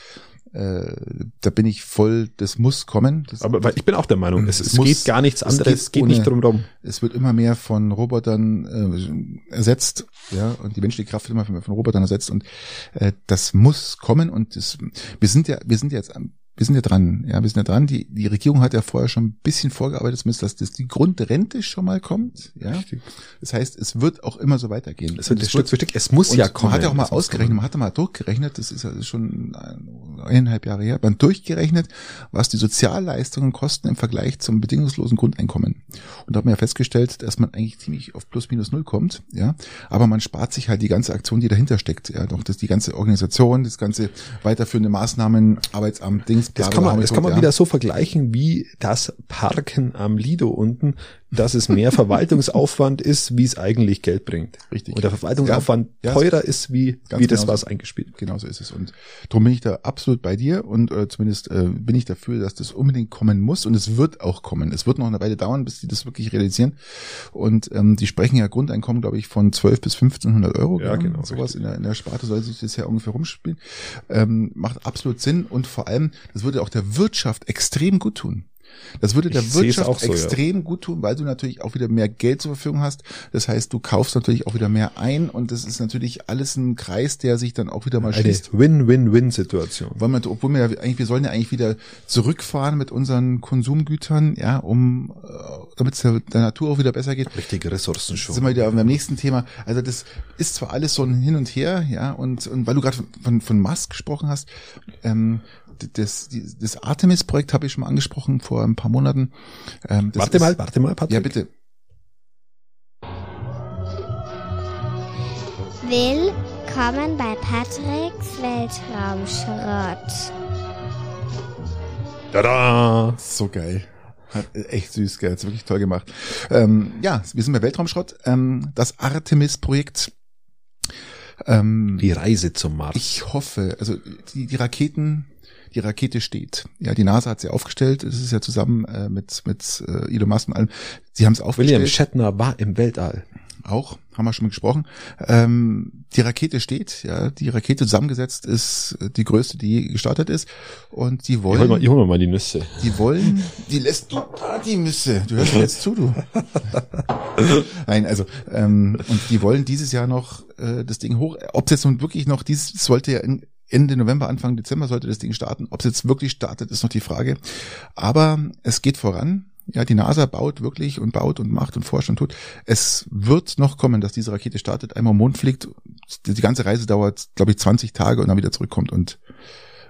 äh, da bin ich voll, das muss kommen. Das, Aber weil ich bin auch der Meinung, es, es, es geht gar nichts anderes, es geht, ohne, nicht drum rum. Es wird immer mehr von Robotern äh, ersetzt, ja, und die menschliche Kraft wird immer von, von Robotern ersetzt und äh, das muss kommen und das, wir sind ja, wir sind jetzt wir sind ja dran, ja, wir sind ja dran. Die, die Regierung hat ja vorher schon ein bisschen vorgearbeitet, zumindest, dass das die Grundrente schon mal kommt, ja. Richtig. Das heißt, es wird auch immer so weitergehen. Es wird Stück für Stück, es muss ja kommen. Man hat ja auch mal ausgerechnet, man hat mal durchgerechnet, das ist ja schon eineinhalb Jahre her, man durchgerechnet, was die Sozialleistungen kosten im Vergleich zum bedingungslosen Grundeinkommen. Und da haben wir ja festgestellt, dass man eigentlich ziemlich auf plus minus null kommt, ja. Aber man spart sich halt die ganze Aktion, die dahinter steckt, ja. Doch das die ganze Organisation, das ganze weiterführende Maßnahmen, Arbeitsamt, Bla, Das kann man, das kann man wieder so vergleichen wie das Parken am Lido unten dass es mehr [laughs] Verwaltungsaufwand ist, wie es eigentlich Geld bringt. Richtig. Und der Verwaltungsaufwand ja, teurer ist, wie, wie das, was eingespielt. Genau so ist es. Und darum bin ich da absolut bei dir und äh, zumindest äh, bin ich dafür, dass das unbedingt kommen muss und es wird auch kommen. Es wird noch eine Weile dauern, bis die das wirklich realisieren. Und ähm, die sprechen ja Grundeinkommen, glaube ich, von 12 bis 1500 Euro. Ja, genau. Sowas in der, in der Sparte soll sich das ja ungefähr rumspielen. Ähm, macht absolut Sinn und vor allem, das würde auch der Wirtschaft extrem gut tun. Das würde der ich Wirtschaft so, extrem ja. gut tun, weil du natürlich auch wieder mehr Geld zur Verfügung hast. Das heißt, du kaufst natürlich auch wieder mehr ein und das ist natürlich alles ein Kreis, der sich dann auch wieder mal Eine schließt. Win-Win-Win-Situation. Weil wir, obwohl wir ja eigentlich, wir sollen ja eigentlich wieder zurückfahren mit unseren Konsumgütern, ja, um, äh, damit es der, der, Natur auch wieder besser geht. Richtige Ressourcen schon. Sind wir wieder beim nächsten Thema. Also das ist zwar alles so ein Hin und Her, ja, und, und weil du gerade von, von, von Musk gesprochen hast, ähm, das, das Artemis-Projekt habe ich schon mal angesprochen vor ein paar Monaten. Ähm, warte ist, mal, warte mal, Patrick. Ja, bitte. Willkommen bei Patricks Weltraumschrott. Tada! So geil. Hat echt süß, gell? Hat's wirklich toll gemacht. Ähm, ja, wir sind bei Weltraumschrott. Ähm, das Artemis-Projekt. Ähm, die Reise zum Mars. Ich hoffe, also die, die Raketen die Rakete steht. Ja, die NASA hat sie aufgestellt. Es ist ja zusammen äh, mit mit äh, Elon Musk und allem. Sie haben es aufgestellt. William Shatner war im Weltall. Auch, haben wir schon mal gesprochen. Ähm, die Rakete steht, ja, die Rakete zusammengesetzt ist die größte, die je gestartet ist. Und die wollen. Ich hol mal, ich hol mal die Nüsse. Die wollen, die lässt du Partynüsse. Du hörst mir jetzt zu, du. [laughs] Nein, also, ähm, und die wollen dieses Jahr noch äh, das Ding hoch. Ob es jetzt nun wirklich noch, dies sollte ja in, Ende November, Anfang Dezember sollte das Ding starten. Ob es jetzt wirklich startet, ist noch die Frage. Aber es geht voran. Ja, die NASA baut wirklich und baut und macht und forscht und tut. Es wird noch kommen, dass diese Rakete startet, einmal Mond fliegt. Die ganze Reise dauert, glaube ich, 20 Tage und dann wieder zurückkommt und,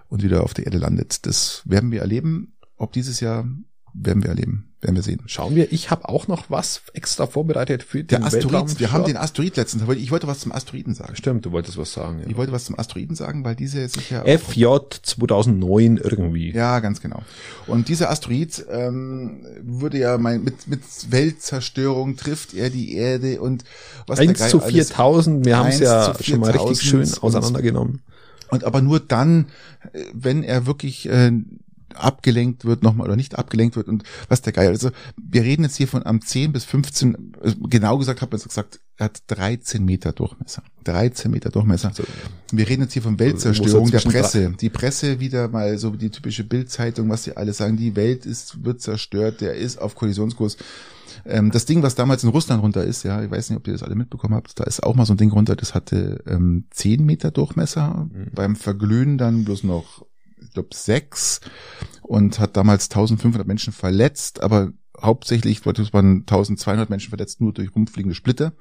und wieder auf der Erde landet. Das werden wir erleben. Ob dieses Jahr werden wir erleben, werden wir sehen. Schauen wir, ich habe auch noch was extra vorbereitet für den Asteroid. Wir haben den Asteroid letztens, ich wollte was zum Asteroiden sagen. Stimmt, du wolltest was sagen. Ja. Ich wollte was zum Asteroiden sagen, weil diese sich ja FJ 2009 irgendwie. Ja, ganz genau. Und dieser Asteroid ähm, würde ja mein, mit mit Weltzerstörung trifft er die Erde und was 1 zu 4000, wir haben es ja schon mal richtig schön auseinandergenommen. Und aber nur dann, äh, wenn er wirklich äh, abgelenkt wird nochmal oder nicht abgelenkt wird und was der Geil. Also wir reden jetzt hier von am 10 bis 15, also genau gesagt habe ich gesagt, er hat 13 Meter Durchmesser. 13 Meter Durchmesser. Wir reden jetzt hier von Weltzerstörung der Presse. Die Presse wieder mal so die typische Bildzeitung, was sie alle sagen, die Welt ist, wird zerstört, der ist auf Kollisionskurs. Ähm, das Ding, was damals in Russland runter ist, ja, ich weiß nicht, ob ihr das alle mitbekommen habt, da ist auch mal so ein Ding runter, das hatte ähm, 10 Meter Durchmesser, mhm. beim Verglühen dann bloß noch glaube, sechs und hat damals 1500 Menschen verletzt, aber hauptsächlich waren 1200 Menschen verletzt nur durch rumfliegende Splitter.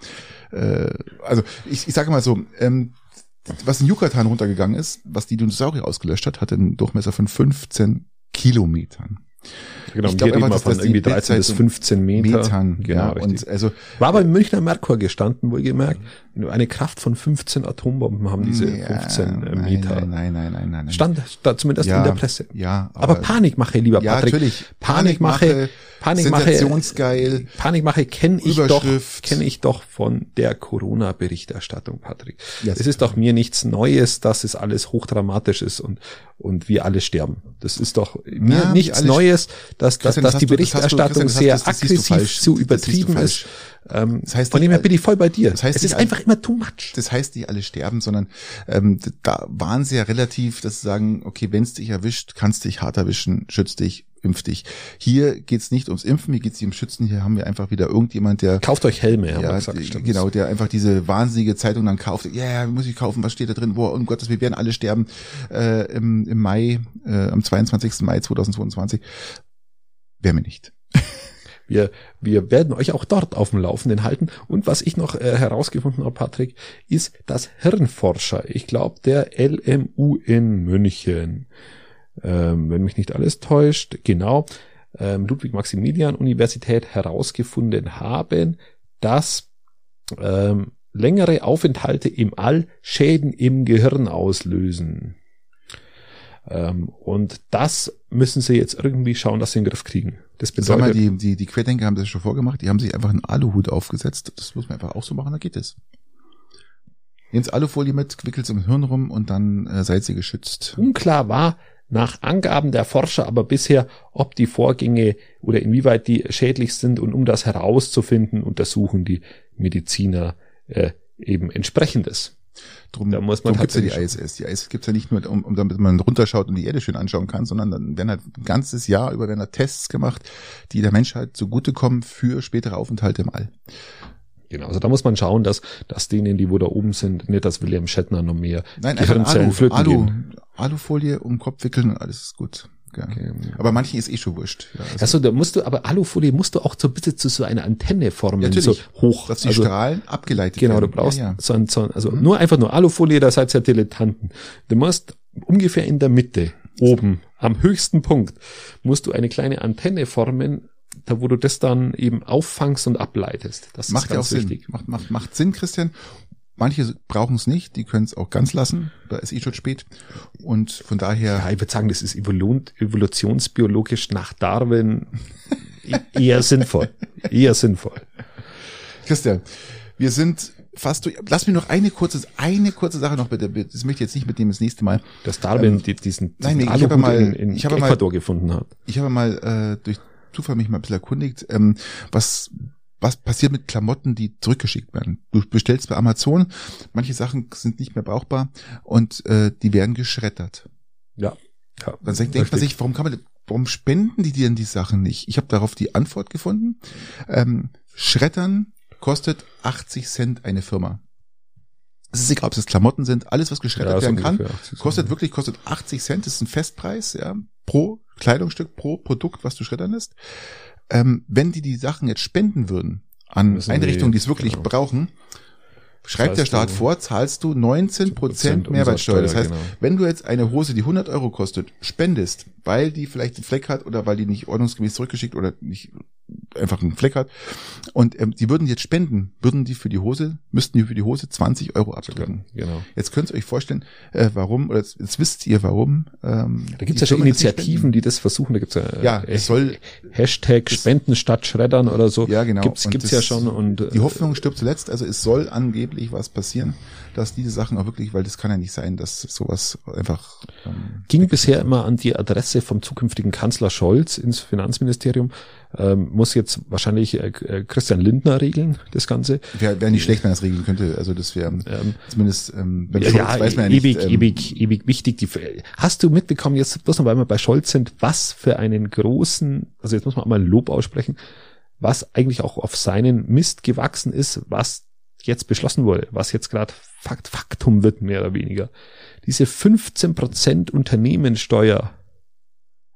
Äh, also ich, ich sage mal so, ähm, was in Yucatan runtergegangen ist, was die Dinosaurier ausgelöscht hat, hatte einen Durchmesser von 15 Kilometern. Genau, ich glaube einfach, dass von irgendwie 13 bis 15 Meter. Metern, genau, ja, und also war aber im Münchner Merkur gestanden, wohlgemerkt. Eine Kraft von 15 Atombomben haben diese ja, 15 äh, Meter. Nein, nein, nein, nein, nein. Stand da zumindest ja, in der Presse. Ja, aber, aber Panikmache, lieber Patrick. Ja, natürlich. Panikmache, Panikmache, Sensationsgeil. Panikmache kenne ich doch, kenne ich doch von der Corona-Berichterstattung, Patrick. Ja, es ist doch mir nichts Neues, dass es alles hochdramatisch ist und und wir alle sterben. Das ist doch mir ja, nichts Neues, dass, dass, dass die Berichterstattung du, sehr aggressiv zu übertrieben ist. Ähm, das heißt, von dem her bin ich voll bei dir. Das heißt, es ist einfach immer too much. Das heißt, die alle sterben, sondern ähm, da waren sie ja relativ, dass sie sagen, okay, wenn es dich erwischt, kannst dich hart erwischen, schütz dich, impf dich. Hier geht's nicht ums Impfen, hier geht's um Schützen. Hier haben wir einfach wieder irgendjemand, der kauft euch Helme, ja, gesagt, genau, der einfach diese wahnsinnige Zeitung dann kauft. Ja, yeah, muss ich kaufen? Was steht da drin? Boah, um Gottes, wir werden alle sterben äh, im, im Mai, äh, am 22. Mai 2022. Wäre mir nicht. [laughs] Wir, wir werden euch auch dort auf dem Laufenden halten. Und was ich noch äh, herausgefunden habe, Patrick, ist, dass Hirnforscher, ich glaube der LMU in München, ähm, wenn mich nicht alles täuscht, genau, ähm, Ludwig-Maximilian-Universität herausgefunden haben, dass ähm, längere Aufenthalte im All Schäden im Gehirn auslösen. Ähm, und das müssen sie jetzt irgendwie schauen, dass sie in den Griff kriegen. Das Sag mal, bedeutet, die, die, die Querdenker haben das schon vorgemacht, die haben sich einfach einen Aluhut aufgesetzt. Das muss man einfach auch so machen, dann geht es. Ins Alufolie mit, wickelt's im Hirn rum und dann äh, seid ihr geschützt. unklar war nach Angaben der Forscher aber bisher, ob die Vorgänge oder inwieweit die schädlich sind und um das herauszufinden, untersuchen die Mediziner äh, eben entsprechendes. Drum, Da muss man drum gibt's ja die ISS. Die ISS gibt's ja nicht nur, um, um damit man runterschaut und die Erde schön anschauen kann, sondern dann werden halt ein ganzes Jahr über werden da Tests gemacht, die der Menschheit zugutekommen für spätere Aufenthalte im All. Genau, also da muss man schauen, dass, dass denen, die wo da oben sind, nicht dass William Shatner noch mehr Nein, einfach Gehirnzellen Alu, Alu. Alufolie um Kopf wickeln und alles ist gut. Ja. Okay. Aber manchen ist eh schon wurscht. Ja, also, Also da musst du, aber Alufolie musst du auch so bitte zu so einer Antenne formen, Natürlich. so hoch. dass die also, Strahlen abgeleitet Genau, du werden. brauchst Ja, ja. so ein, so ein, also nur einfach nur Alufolie, da seid ihr Dilettanten. Du musst ungefähr in der Mitte, oben, am höchsten Punkt, musst du eine kleine Antenne formen, da wo du das dann eben auffangst und ableitest. Das Macht ist ja auch ganz Sinn. wichtig. Macht, macht, macht Sinn, Christian. Manche brauchen es nicht, die können es auch ganz lassen, da ist eh schon spät. Und von daher, Ja, ich würde sagen, das ist evolu evolutionsbiologisch nach Darwin e- eher sinnvoll. Eher sinnvoll. Christian, wir sind fast durch. Lass mir noch eine kurze, eine kurze Sache noch bitte. Das möchte ich jetzt nicht mitnehmen das nächste Mal. Dass Darwin Ähm, die, diesen, nein, diesen nee, ich habe mal- in, in ich habe mal- Ecuador gefunden hat. Ich habe mal äh, durch Zufall mich mal ein bisschen erkundigt, ähm, was was passiert mit Klamotten, die zurückgeschickt werden. Du bestellst bei Amazon, manche Sachen sind nicht mehr brauchbar und äh, die werden geschreddert. Ja. ja Dann denkt man richtig. sich, warum kann man, warum spenden die dir denn die Sachen nicht? Ich habe darauf die Antwort gefunden. Ähm, Schreddern kostet 80 Cent eine Firma. Es ist egal, ob es Klamotten sind, alles was geschreddert Ja, werden kann, ungefähr 80 Cent. kostet wirklich kostet 80 Cent. Das ist ein Festpreis, ja, pro Kleidungsstück, pro Produkt, was du schreddern lässt. Ähm, wenn die die Sachen jetzt spenden würden an Müssen Einrichtungen, die es wirklich genau. brauchen, schreibt der Staat vor, zahlst du 19 Prozent Mehrwertsteuer. Das heißt, genau. wenn du jetzt eine Hose, die 100 Euro kostet, spendest, weil die vielleicht einen Fleck hat oder weil die nicht ordnungsgemäß zurückgeschickt oder nicht einfach einen Fleck hat und ähm, die würden jetzt spenden, würden die für die Hose, müssten die für die Hose 20 Euro abdrücken. Genau. Jetzt könnt ihr euch vorstellen, äh, warum, oder jetzt, jetzt wisst ihr warum. Ähm, Da gibt's die ja schon Initiativen, die das versuchen. Da gibt's ja, äh, Ja, es soll- Hashtag Spenden statt Schreddern oder so. Ja, genau. Gibt's, Und gibt's das- ja schon und äh, Die Hoffnung stirbt zuletzt, also es soll angeblich was passieren, dass diese Sachen auch wirklich, weil das kann ja nicht sein, dass sowas einfach ähm, ging bisher immer an die Adresse vom zukünftigen Kanzler Scholz ins Finanzministerium. Ähm, muss jetzt wahrscheinlich äh, äh, Christian Lindner regeln, das Ganze. wäre wär nicht schlecht, wenn er das regeln könnte. Also das wäre Ähm, zumindest, ähm, wenn Ja, Scholz ja, weiß man ja ewig, nicht. ähm, ewig, ewig wichtig. Die, hast du mitbekommen, jetzt bloß noch, weil wir bei Scholz sind, was für einen großen, also jetzt muss man auch mal Lob aussprechen, was eigentlich auch auf seinen Mist gewachsen ist, was jetzt beschlossen wurde, was jetzt gerade Fakt, Faktum wird, mehr oder weniger. Diese 15% Unternehmenssteuer,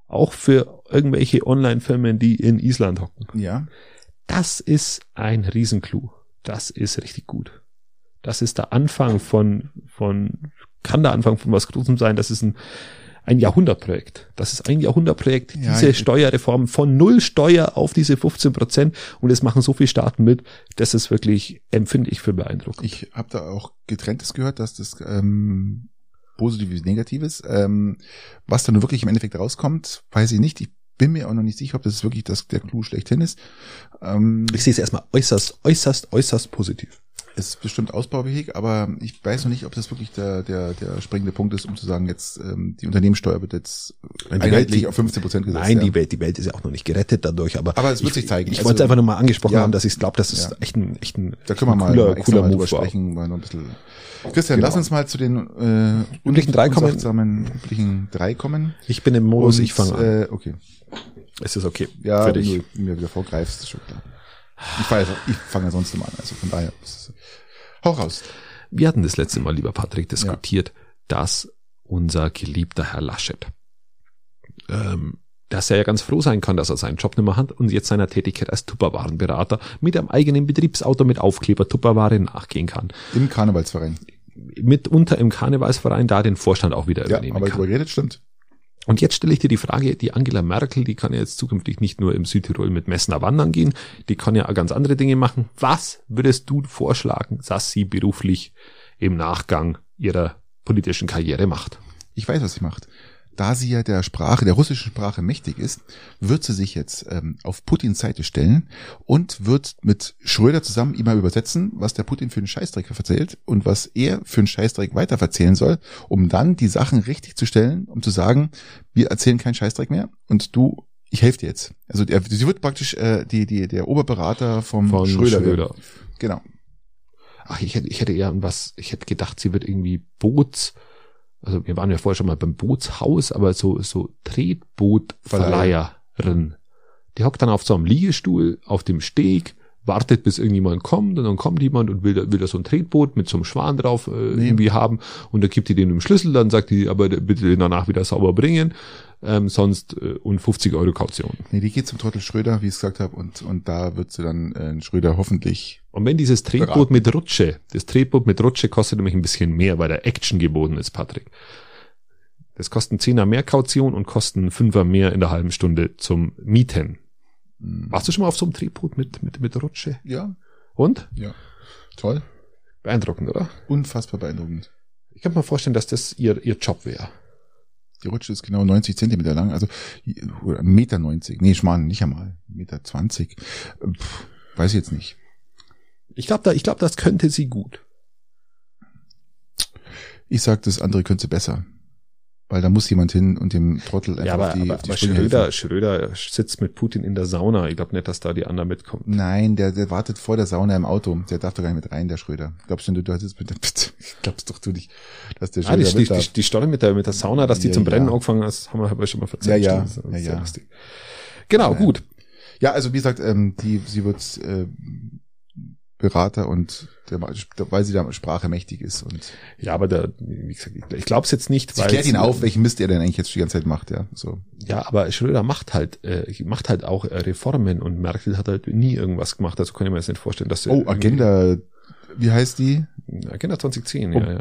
auch für irgendwelche Online-Firmen, die in Island hocken. Ja, Das ist ein Riesenclou. Das ist richtig gut. Das ist der Anfang von, von, kann der Anfang von was Großem sein. Das ist ein, ein Jahrhundertprojekt. Das ist ein Jahrhundertprojekt. Ja, diese Steuerreform von null Steuer auf diese 15 Prozent. Und es machen so viele Staaten mit. Das ist wirklich, empfinde ich für beeindruckend. ich habe da auch getrenntes gehört, dass das ähm, positives, negatives. Ähm, was da nur wirklich im Endeffekt rauskommt, weiß ich nicht. Ich bin mir auch noch nicht sicher, ob das wirklich das, der Clou schlechthin ist. Ähm, ich sehe es erstmal äußerst, äußerst, äußerst positiv. Es ist bestimmt ausbaufähig, aber ich weiß noch nicht, ob das wirklich der, der, der springende Punkt ist, um zu sagen, jetzt ähm, die Unternehmenssteuer wird jetzt Nein, einheitlich Welt- auf 15 Prozent gesetzt. Nein, ja. die Welt, die Welt ist ja auch noch nicht gerettet dadurch, aber, Aber es wird ich, sich zeigen. Ich Also- wollte einfach nur mal angesprochen Ja. haben, dass ich glaube, das ist Ja. echt ein, echt ein, Da können wir mal, cooler, mal cooler mal Move sprechen, mal noch ein bisschen. Christian, Genau. lass uns mal zu den äh, Üblichen drei kommen. üblichen drei kommen. Ich bin im Modus, Und, ich fange an. Äh, okay. Es ist okay. Ja, für wenn dich. du mir wieder vorgreifst, ist schon klar. Ich fange ich fange ja sonst immer an, also von daher. Hau raus. Wir hatten das letzte Mal, lieber Patrick, diskutiert, dass unser geliebter Herr Laschet, ähm, dass er ja ganz froh sein kann, dass er seinen Job nicht mehr hat und jetzt seiner Tätigkeit als Tupperwarenberater mit einem eigenen Betriebsauto mit Aufkleber Tupperware nachgehen kann. Im Karnevalsverein. Mitunter im Karnevalsverein da den Vorstand auch wieder Ja, übernehmen aber kann. drüber geredet, stimmt. Und jetzt stelle ich dir die Frage, die Angela Merkel, die kann ja jetzt zukünftig nicht nur im Südtirol mit Messner wandern gehen, die kann ja ganz andere Dinge machen. Was würdest du vorschlagen, dass sie beruflich im Nachgang ihrer politischen Karriere macht? Ich weiß, was sie macht da sie ja der Sprache, der russischen Sprache mächtig ist, wird sie sich jetzt ähm, auf Putins Seite stellen und wird mit Schröder zusammen ihm mal übersetzen, was der Putin für einen Scheißdreck erzählt und was er für einen Scheißdreck weiter verzählen soll, um dann die Sachen richtig zu stellen, um zu sagen, wir erzählen keinen Scheißdreck mehr und du, ich helfe dir jetzt. Also der, sie wird praktisch äh, die, die, der Oberberater vom Von Schröder. Schröder. Genau. Ach, ich hätte, ich hätte eher an was, ich hätte gedacht, sie wird irgendwie Boots, also wir waren ja vorher schon mal beim Bootshaus, aber so, so Tretbootverleiherin. Die hockt dann auf so einem Liegestuhl auf dem Steg, wartet, bis irgendjemand kommt und dann kommt jemand und will, da- will da so ein Tretboot mit so einem Schwan drauf äh, Nee. irgendwie haben und dann gibt die den im Schlüssel, dann sagt die, aber bitte den danach wieder sauber bringen, ähm, sonst äh, und 50 Euro Kaution. Nee, die geht zum Trottel Schröder, wie ich es gesagt habe, und, und da wird sie dann äh, Schröder hoffentlich Und wenn dieses Tretboot Beraten. mit Rutsche, das Tretboot mit Rutsche kostet nämlich ein bisschen mehr, weil der Action geboten ist, Patrick. Das kosten Zehner mehr Kaution und kosten Fünfer mehr in der halben Stunde zum Mieten. mh, Warst du schon mal auf so einem Tretboot mit, mit, mit Rutsche? ja, Und? ja, toll, Beeindruckend, oder? unfassbar beeindruckend. Ich kann mir vorstellen, dass das ihr, ihr Job wäre. Die Rutsche ist genau 90 Zentimeter lang, also Meter 90. Nee, Schmarrn, nicht einmal. Meter 20. Pff, weiß ich jetzt nicht. Ich glaube, da, ich glaube, das könnte sie gut. Ich sag, das andere könnte besser. Weil da muss jemand hin und dem Trottel einfach Ja, aber, auf die, aber, auf die aber Schröder, helfen. Schröder sitzt mit Putin in der Sauna. Ich glaube nicht, dass da die anderen mitkommen. Nein, der, der wartet vor der Sauna im Auto. Der darf doch gar nicht mit rein, der Schröder. Glaubst du, du, du hattest bitte, bitte, [laughs] glaubst doch du nicht, dass der Ah, die, Schröder die, mit darf? die, die Story mit der, mit der Sauna, dass die Ja, zum Brennen ja. angefangen hat, haben wir, haben wir schon mal erzählt. Ja, ja. Ja, ja. lustig. Genau, Ja. gut. Ja, also wie gesagt, ähm, die, sie wird äh, Berater und der, weil sie da Sprache mächtig ist und Ja, aber da, wie gesagt, ich- glaube es jetzt nicht, sie weil klärt ihn auf, welchen Mist er denn eigentlich jetzt die ganze Zeit macht, ja. So. ja, aber Schröder macht halt, äh, macht halt auch äh, Reformen und Merkel hat halt nie irgendwas gemacht. Also kann ich mir jetzt nicht vorstellen, dass Oh, Agenda, wie heißt die? Agenda 2010, Um ja, ja.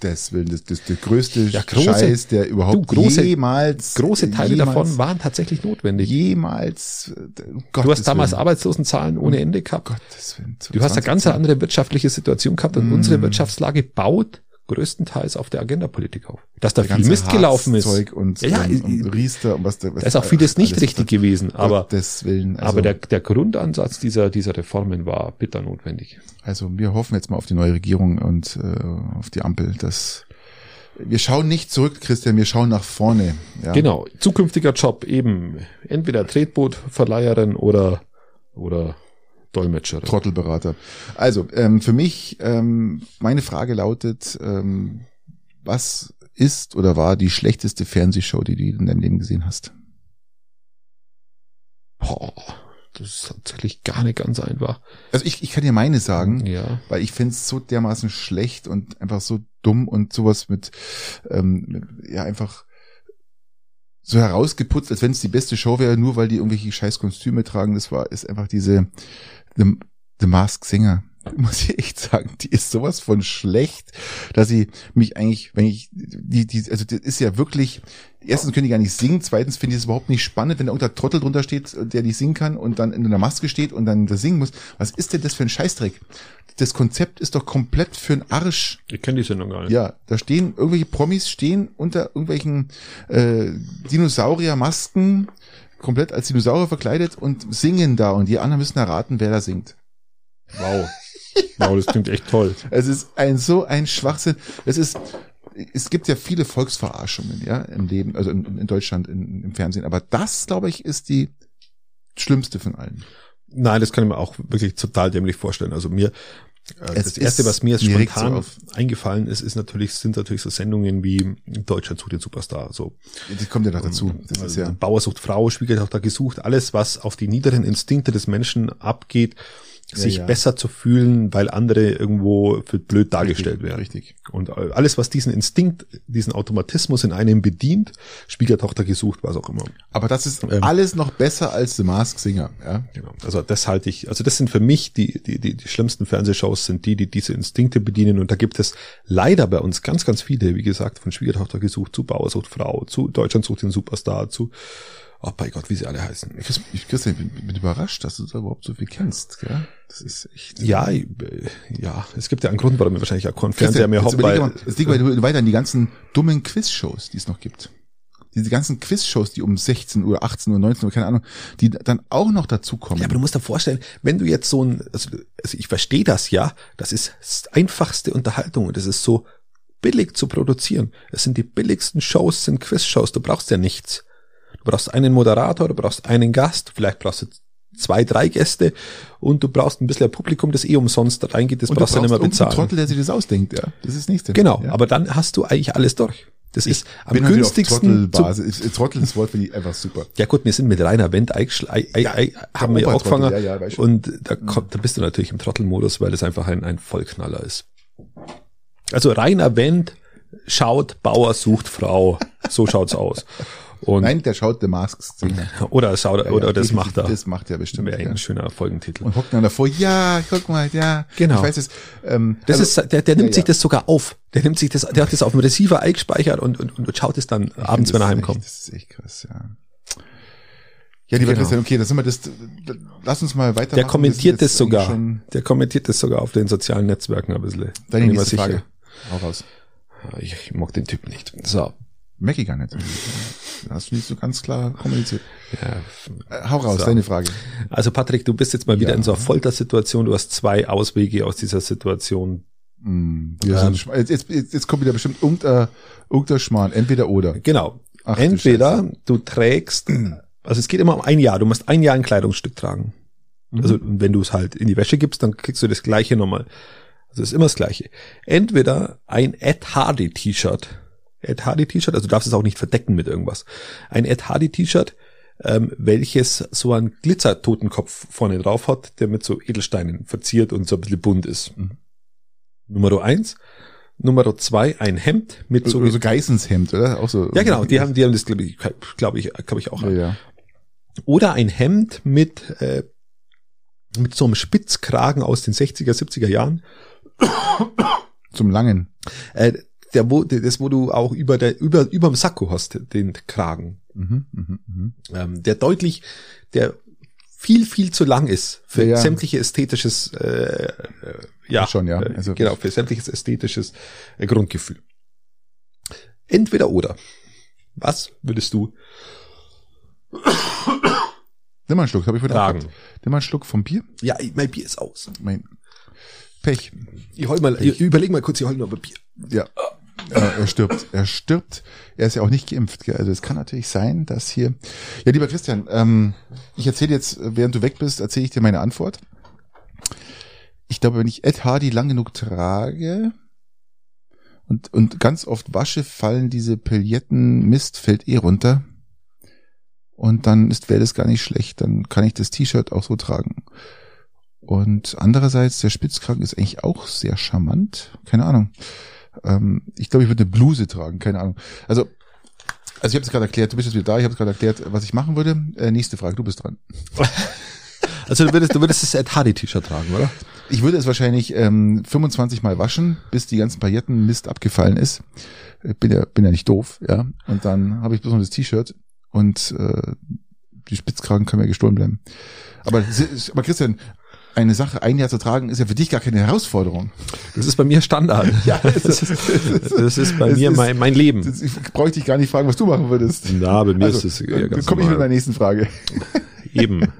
Gottes Willen, das, das der größte Ja, große- Scheiß, der überhaupt du, große- jemals Große Teile jemals, davon waren tatsächlich notwendig. jemals äh, Du hast damals Arbeitslosenzahlen ohne Ende gehabt. Gottes Willen, Du hast eine ganz 2010. andere wirtschaftliche Situation gehabt und Mm. unsere Wirtschaftslage baut größtenteils auf der Agendapolitik auf. Dass da Der viel Mist gelaufen ist. Harzzeug und, Ja, ja, und ich- Riester und was was Da ist auch vieles nicht richtig gewesen, aber, Willen. Also, aber der, der Grundansatz dieser, dieser Reformen war bitter notwendig. also wir hoffen jetzt mal auf die neue Regierung und äh, auf die Ampel, dass wir schauen nicht zurück, Christian, wir schauen nach vorne. Ja. Genau. Zukünftiger Job eben entweder Tretbootverleiherin oder, oder Dolmetscherin. Trottelberater. Also, ähm, für mich, ähm, meine Frage lautet, ähm, was ist oder war die schlechteste Fernsehshow, die du in deinem Leben gesehen hast? Boah, das ist tatsächlich gar nicht ganz einfach. Also ich, ich kann dir meine sagen, Ja. weil ich finde es so dermaßen schlecht und einfach so dumm und sowas mit, ähm, mit ja einfach so herausgeputzt, als wenn es die beste Show wäre, nur weil die irgendwelche scheiß Kostüme tragen. Das war, ist einfach diese The, The Mask Singer. [laughs] Muss ich echt sagen, die ist sowas von schlecht, dass sie mich eigentlich, wenn ich, die, die, also das ist ja wirklich, erstens können die gar nicht singen, zweitens finde ich es überhaupt nicht spannend, wenn da irgendein Trottel drunter steht, der nicht singen kann und dann in einer Maske steht und dann das singen muss. Was ist denn das für ein Scheißdreck? Das Konzept ist doch komplett für den Arsch. Ich kenne die Sendung gar nicht. Ja, da stehen irgendwelche Promis stehen unter irgendwelchen äh, Dinosaurier-Masken, komplett als Dinosaurier verkleidet und singen da und die anderen müssen erraten, wer da singt. Wow. Wow, das klingt echt toll. [laughs] Es ist ein so ein Schwachsinn. Es ist es gibt ja viele Volksverarschungen, ja, im Leben, also in, in Deutschland in, im Fernsehen, aber das, glaube ich, ist die schlimmste von allen. Nein, das kann ich mir auch wirklich total dämlich vorstellen. Also mir, äh, Es das erste, was mir jetzt so spontan auf. eingefallen ist, ist natürlich, sind natürlich so Sendungen wie Deutschland sucht den Superstar. So, Das kommt ja noch dazu. Das ist ja, Bauer sucht Frau, Schwiegertochter gesucht, alles, was auf die niederen Instinkte des Menschen abgeht, sich ja. besser zu fühlen, weil andere irgendwo für blöd dargestellt werden. Richtig. Und alles, was diesen Instinkt, diesen Automatismus in einem bedient, Schwiegertochter gesucht, was auch immer. Aber das ist Ähm. alles noch besser als The Mask Singer, ja. Genau. Also das halte ich, also das sind für mich die, die, die, die schlimmsten Fernsehshows sind die, die diese Instinkte bedienen. Und da gibt es leider bei uns ganz, ganz viele, wie gesagt, von Schwiegertochter gesucht zu Bauer sucht Frau, zu Deutschland sucht den Superstar, zu, oh bei Gott, wie sie alle heißen. Ich, Christian, ich bin, bin überrascht, dass du da überhaupt so viel kennst, gell? Das ist echt. Ja, äh, ja, es gibt ja einen Grund, warum wir wahrscheinlich auch keinen Fernseher mehr haben, weil, jetzt liegt weiter, weiter an die ganzen dummen Quiz-Shows, die es noch gibt. Diese ganzen Quiz-Shows, die um 16 Uhr, 18 Uhr, 19 Uhr, keine Ahnung, die dann auch noch dazukommen. Ja, aber du musst dir vorstellen, wenn du jetzt so ein, also, also ich verstehe das ja, das ist einfachste Unterhaltung und es ist so billig zu produzieren. Es sind die billigsten Shows, sind Quiz-Shows, du brauchst ja nichts. Du brauchst einen Moderator, du brauchst einen Gast, vielleicht brauchst du zwei, drei Gäste und du brauchst ein bisschen ein Publikum, das eh umsonst reingeht, das und brauchst du nicht mehr irgendeinen bezahlen. Trottel, der sich das ausdenkt, ja. Das ist das nächste. Genau, ja. aber dann hast du eigentlich alles durch. Das ist am günstigsten. zu- Trottelbasis. Trottel, das Wort finde ich einfach super. Ja gut, wir sind mit Rainer Wendt eingeschl- ei- ei- ei- haben wir ja auch Obertrottel, gefangen. ja, ja, und da, kommt, da bist du natürlich im Trottelmodus, weil es einfach ein, ein Vollknaller ist. Also Rainer Wendt schaut, Bauer sucht Frau. So schaut's aus. Und, Nein, der schaut The Masks Singer. [laughs] oder schaut, Ja, oder ja, das macht er. Das macht er bestimmt. Wäre Ja. ein schöner Folgentitel. Und hockt dann davor, ja, guck mal, ja. Genau. Ich weiß es. Ähm, Das also, ist, der, der nimmt sich das sogar auf. Der nimmt sich das, der hat das auf dem Receiver eingespeichert und, und, und schaut es dann abends, wenn er Das heimkommt. Echt, das ist echt krass, ja. Ja, lieber Genau. Christian, okay, das sind wir das, lass uns mal weitermachen. Der kommentiert das jetzt sogar. Der kommentiert das sogar auf den sozialen Netzwerken ein bisschen. Deine ich nächste sicher. Frage. Hau raus. Ich, ich mag den Typ nicht. So. Merk ich gar nicht. Hast du nicht so ganz klar kommuniziert. Ja, hau raus, So. deine Frage. Also Patrick, du bist jetzt mal wieder Ja. in so einer Foltersituation. Du hast zwei Auswege aus dieser Situation. Wir Ähm. jetzt, jetzt, jetzt, kommt wieder bestimmt irgendein, irgendein Schmarrn, entweder oder. Genau. Ach, du Entweder Scheiße. du trägst, also es geht immer um ein Jahr. Du musst ein Jahr ein Kleidungsstück tragen. Mhm. Also wenn du es halt in die Wäsche gibst, dann kriegst du das gleiche nochmal. Also es ist immer das gleiche. Entweder ein Ed Hardy T-Shirt. Ed Hardy T-Shirt, also du darfst es auch nicht verdecken mit irgendwas. Ein Ed Hardy T-Shirt, ähm, welches so einen Glitzer-Totenkopf vorne drauf hat, der mit so Edelsteinen verziert und so ein bisschen bunt ist. Mhm. Nummer eins. Nummer zwei, ein Hemd mit so, so, so Geißenshemd, oder? Auch so. ja genau, die haben, die haben das glaube ich, glaube ich, glaube ich auch. Ja, ja. Oder ein Hemd mit äh, mit so einem Spitzkragen aus den 60er, 70er Jahren. Zum Langen. Äh, der, wo, das, wo du auch über der, über, überm Sakko hast, den Kragen. Mhm, mhm, mhm. Ähm, der deutlich, der viel, viel zu lang ist für Ja, ja. sämtliche ästhetisches, äh, äh, ja, Schon, ja. äh, Also- genau, für sämtliches ästhetisches äh, Grundgefühl. Entweder oder. Was würdest du Nimm mal einen Schluck, habe ich wieder tragen? Nimm mal einen Schluck vom Bier. Ja, mein Bier ist aus. Mein Pech. Ich hol mal, ich überleg mal kurz, ich hol mal Bier. Ja. Äh, er stirbt. Er stirbt. Er ist ja auch nicht geimpft. Also es kann natürlich sein, dass hier. Ja, lieber Christian, ähm, ich erzähle jetzt, während du weg bist, erzähle ich dir meine Antwort. Ich glaube, wenn ich Ed Hardy lang genug trage und, und ganz oft wasche, fallen diese Pilletten, Mist fällt eh runter. Und dann ist wäre das gar nicht schlecht. Dann kann ich das T-Shirt auch so tragen. Und andererseits, der Spitzkragen ist eigentlich auch sehr charmant. Keine Ahnung. Ähm, ich glaube, ich würde eine Bluse tragen, keine Ahnung. Also, also ich habe es gerade erklärt, du bist jetzt wieder da, ich habe es gerade erklärt, was ich machen würde. Äh, nächste Frage, du bist dran. [laughs] Also du würdest, du würdest das Ed Hardy T-Shirt tragen, oder? Ich würde es wahrscheinlich ähm, 25 Mal waschen, bis die ganzen Pailletten Mist abgefallen ist. Bin ja, bin ja nicht doof, ja. Und dann habe ich bloß noch das T-Shirt und äh, die Spitzkragen können mir gestohlen bleiben. Aber, aber Christian, eine Sache ein Jahr zu tragen, ist ja für dich gar keine Herausforderung. Das ist bei mir Standard. [laughs] Ja, das, ist, das ist bei mir ist- mein, mein Leben. Das, ich brauche dich gar nicht fragen, was du machen würdest. Na, bei mir Also, ist es dann ja ganz komme ich mit meiner nächsten Frage. [laughs] Eben. [laughs]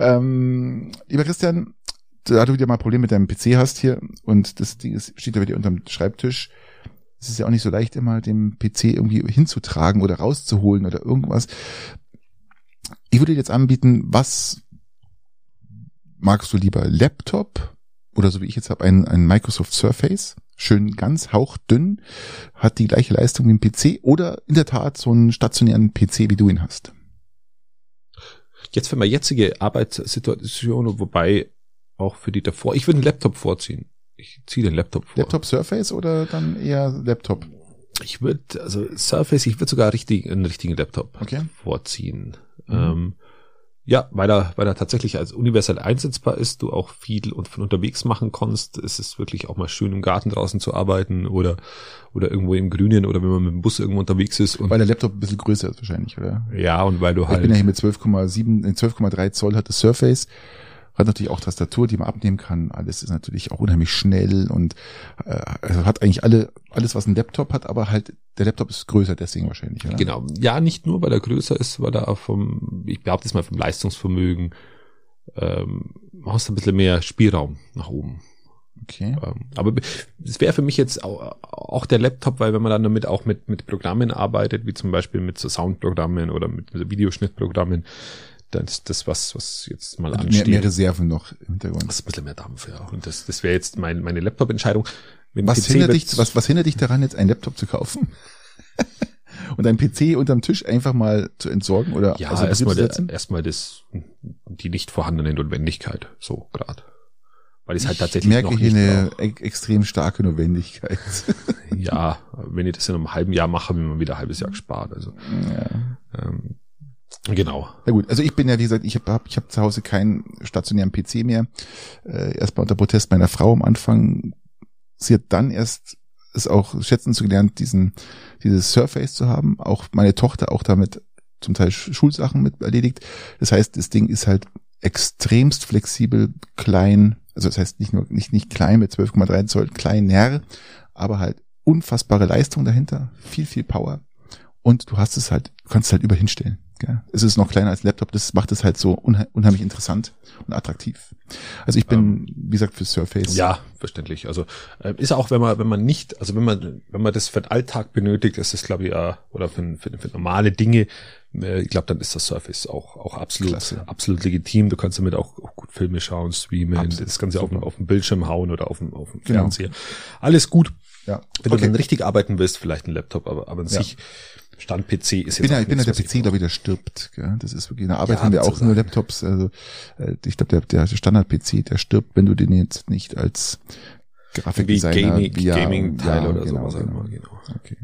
Ähm, lieber Christian, da du wieder mal ein Problem mit deinem PC hast hier und das Ding ist, steht da wieder unterm Schreibtisch. Es ist ja auch nicht so leicht, immer den PC irgendwie hinzutragen oder rauszuholen oder irgendwas. Ich würde dir jetzt anbieten, was magst du lieber? Laptop oder so wie ich jetzt habe, ein, ein Microsoft Surface, schön ganz hauchdünn, hat die gleiche Leistung wie ein PC oder in der Tat so einen stationären PC, wie du ihn hast. jetzt für meine jetzige Arbeitssituation, wobei auch für die davor, ich würde einen Laptop vorziehen. Ich ziehe den Laptop vor. Laptop Surface oder dann eher Laptop? Ich würde, also Surface, ich würde sogar richtig, einen richtigen Laptop Okay. vorziehen. Mhm. Ähm, ja, weil er, weil er tatsächlich als universell einsetzbar ist, du auch viel und von unterwegs machen kannst. Es ist wirklich auch mal schön im Garten draußen zu arbeiten oder, oder irgendwo im Grünen oder wenn man mit dem Bus irgendwo unterwegs ist und Weil der Laptop ein bisschen größer ist wahrscheinlich, oder? ja, und weil du Ich halt, bin ja hier mit 12,7, in 12,3 Zoll hat das Surface. Hat natürlich auch Tastatur, die man abnehmen kann. Alles ist natürlich auch unheimlich schnell und äh, also hat eigentlich alle alles, was ein Laptop hat, aber halt der Laptop ist größer, deswegen wahrscheinlich. Oder? genau, ja, nicht nur, weil er größer ist, weil er vom, ich behaupte es mal vom Leistungsvermögen, ähm, hast ein bisschen mehr Spielraum nach oben. Okay. Ähm, aber es wäre für mich jetzt auch, auch der Laptop, weil wenn man dann damit auch mit, mit Programmen arbeitet, wie zum Beispiel mit so Soundprogrammen oder mit Videoschnittprogrammen, ist das was, was jetzt mal Mehr, ansteht. mehr Reserven noch im Hintergrund. das ist ein bisschen mehr Dampf, ja. Und das, das wäre jetzt mein, meine Laptop-Entscheidung. Was PC hindert, dich, was, was hindert dich daran, jetzt einen Laptop zu kaufen? [laughs] Und einen PC unterm Tisch einfach mal zu entsorgen oder Ja, Betrieb erstmal erstmal das, die nicht vorhandene Notwendigkeit, so gerade. Weil ich es halt Ich tatsächlich merke noch hier nicht eine e extrem starke Notwendigkeit. [laughs] Ja, wenn ich das in einem halben Jahr mache, ich mir wieder ein halbes Jahr gespart. Also ja. ähm, genau. Na gut, also ich bin ja, wie gesagt, ich habe hab, ich hab zu Hause keinen stationären PC mehr. Äh, erstmal unter Protest meiner Frau am Anfang. Sie hat dann erst es auch schätzen zu gelernt, diesen, dieses Surface zu haben. Auch meine Tochter auch damit zum Teil Sch- Schulsachen mit erledigt. Das heißt, das Ding ist halt extremst flexibel, klein. Also das heißt nicht nur, nicht, nicht klein mit 12,3 Zoll, kleiner, aber halt unfassbare Leistung dahinter. Viel, viel Power. Und du hast es halt, kannst es halt überall hinstellen. Gell? Es ist noch kleiner als Laptop, das macht es halt so unhe unheimlich interessant und attraktiv. Also ich bin, wie gesagt, für Surface. Ja, verständlich. Also äh, ist auch, wenn man, wenn man nicht, also wenn man, wenn man das für den Alltag benötigt, ist das, glaube ich, ja, oder für, für, für normale Dinge, äh, ich glaube, dann ist das Surface auch, auch absolut, Klasse. absolut legitim. Du kannst damit auch, auch gut Filme schauen, streamen, Absolut. das Ganze auf, auf dem Bildschirm hauen oder auf dem, auf dem Genau. Fernseher. Alles gut. ja. Wenn du dann richtig arbeiten willst, vielleicht ein Laptop, aber, aber an Ja. sich, Stand PC ist Ich jetzt bin ja, ich bin ja nichts, der PC, glaube ich, der stirbt. Gell? Das ist wirklich, in der Arbeit Ja, haben wir auch nur Laptops. Also äh, ich glaube, der, der Standard-PC, der stirbt, wenn du den jetzt nicht als Wie Grafikdesigner Gaming, via- Gaming-Teil ja, oder genau, sowas. genau. genau. Okay.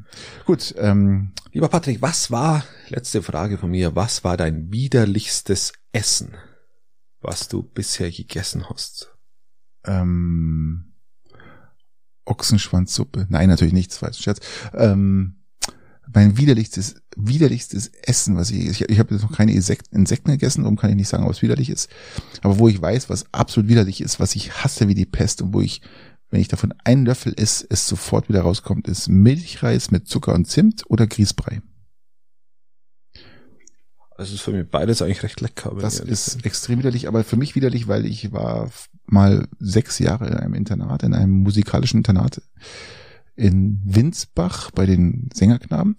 Gut, ähm, Lieber Patrick, was war, letzte Frage von mir, was war dein widerlichstes Essen, was du bisher gegessen hast? ähm, Ochsenschwanzsuppe. Nein, natürlich nicht, das war jetzt ein Scherz. Ähm, mein widerlichstes, widerlichstes Essen, was ich, ich, ich habe jetzt noch keine Insek- Insekten gegessen, darum kann ich nicht sagen, ob es widerlich ist. Aber wo ich weiß, was absolut widerlich ist, was ich hasse wie die Pest und wo ich, wenn ich davon einen Löffel esse, es sofort wieder rauskommt, ist Milchreis mit Zucker und Zimt oder Grießbrei. Das ist für mich beides eigentlich recht lecker. Das ist bin. extrem widerlich, aber für mich widerlich, weil ich war mal sechs Jahre in einem Internat, in einem musikalischen Internat in Winsbach bei den Sängerknaben.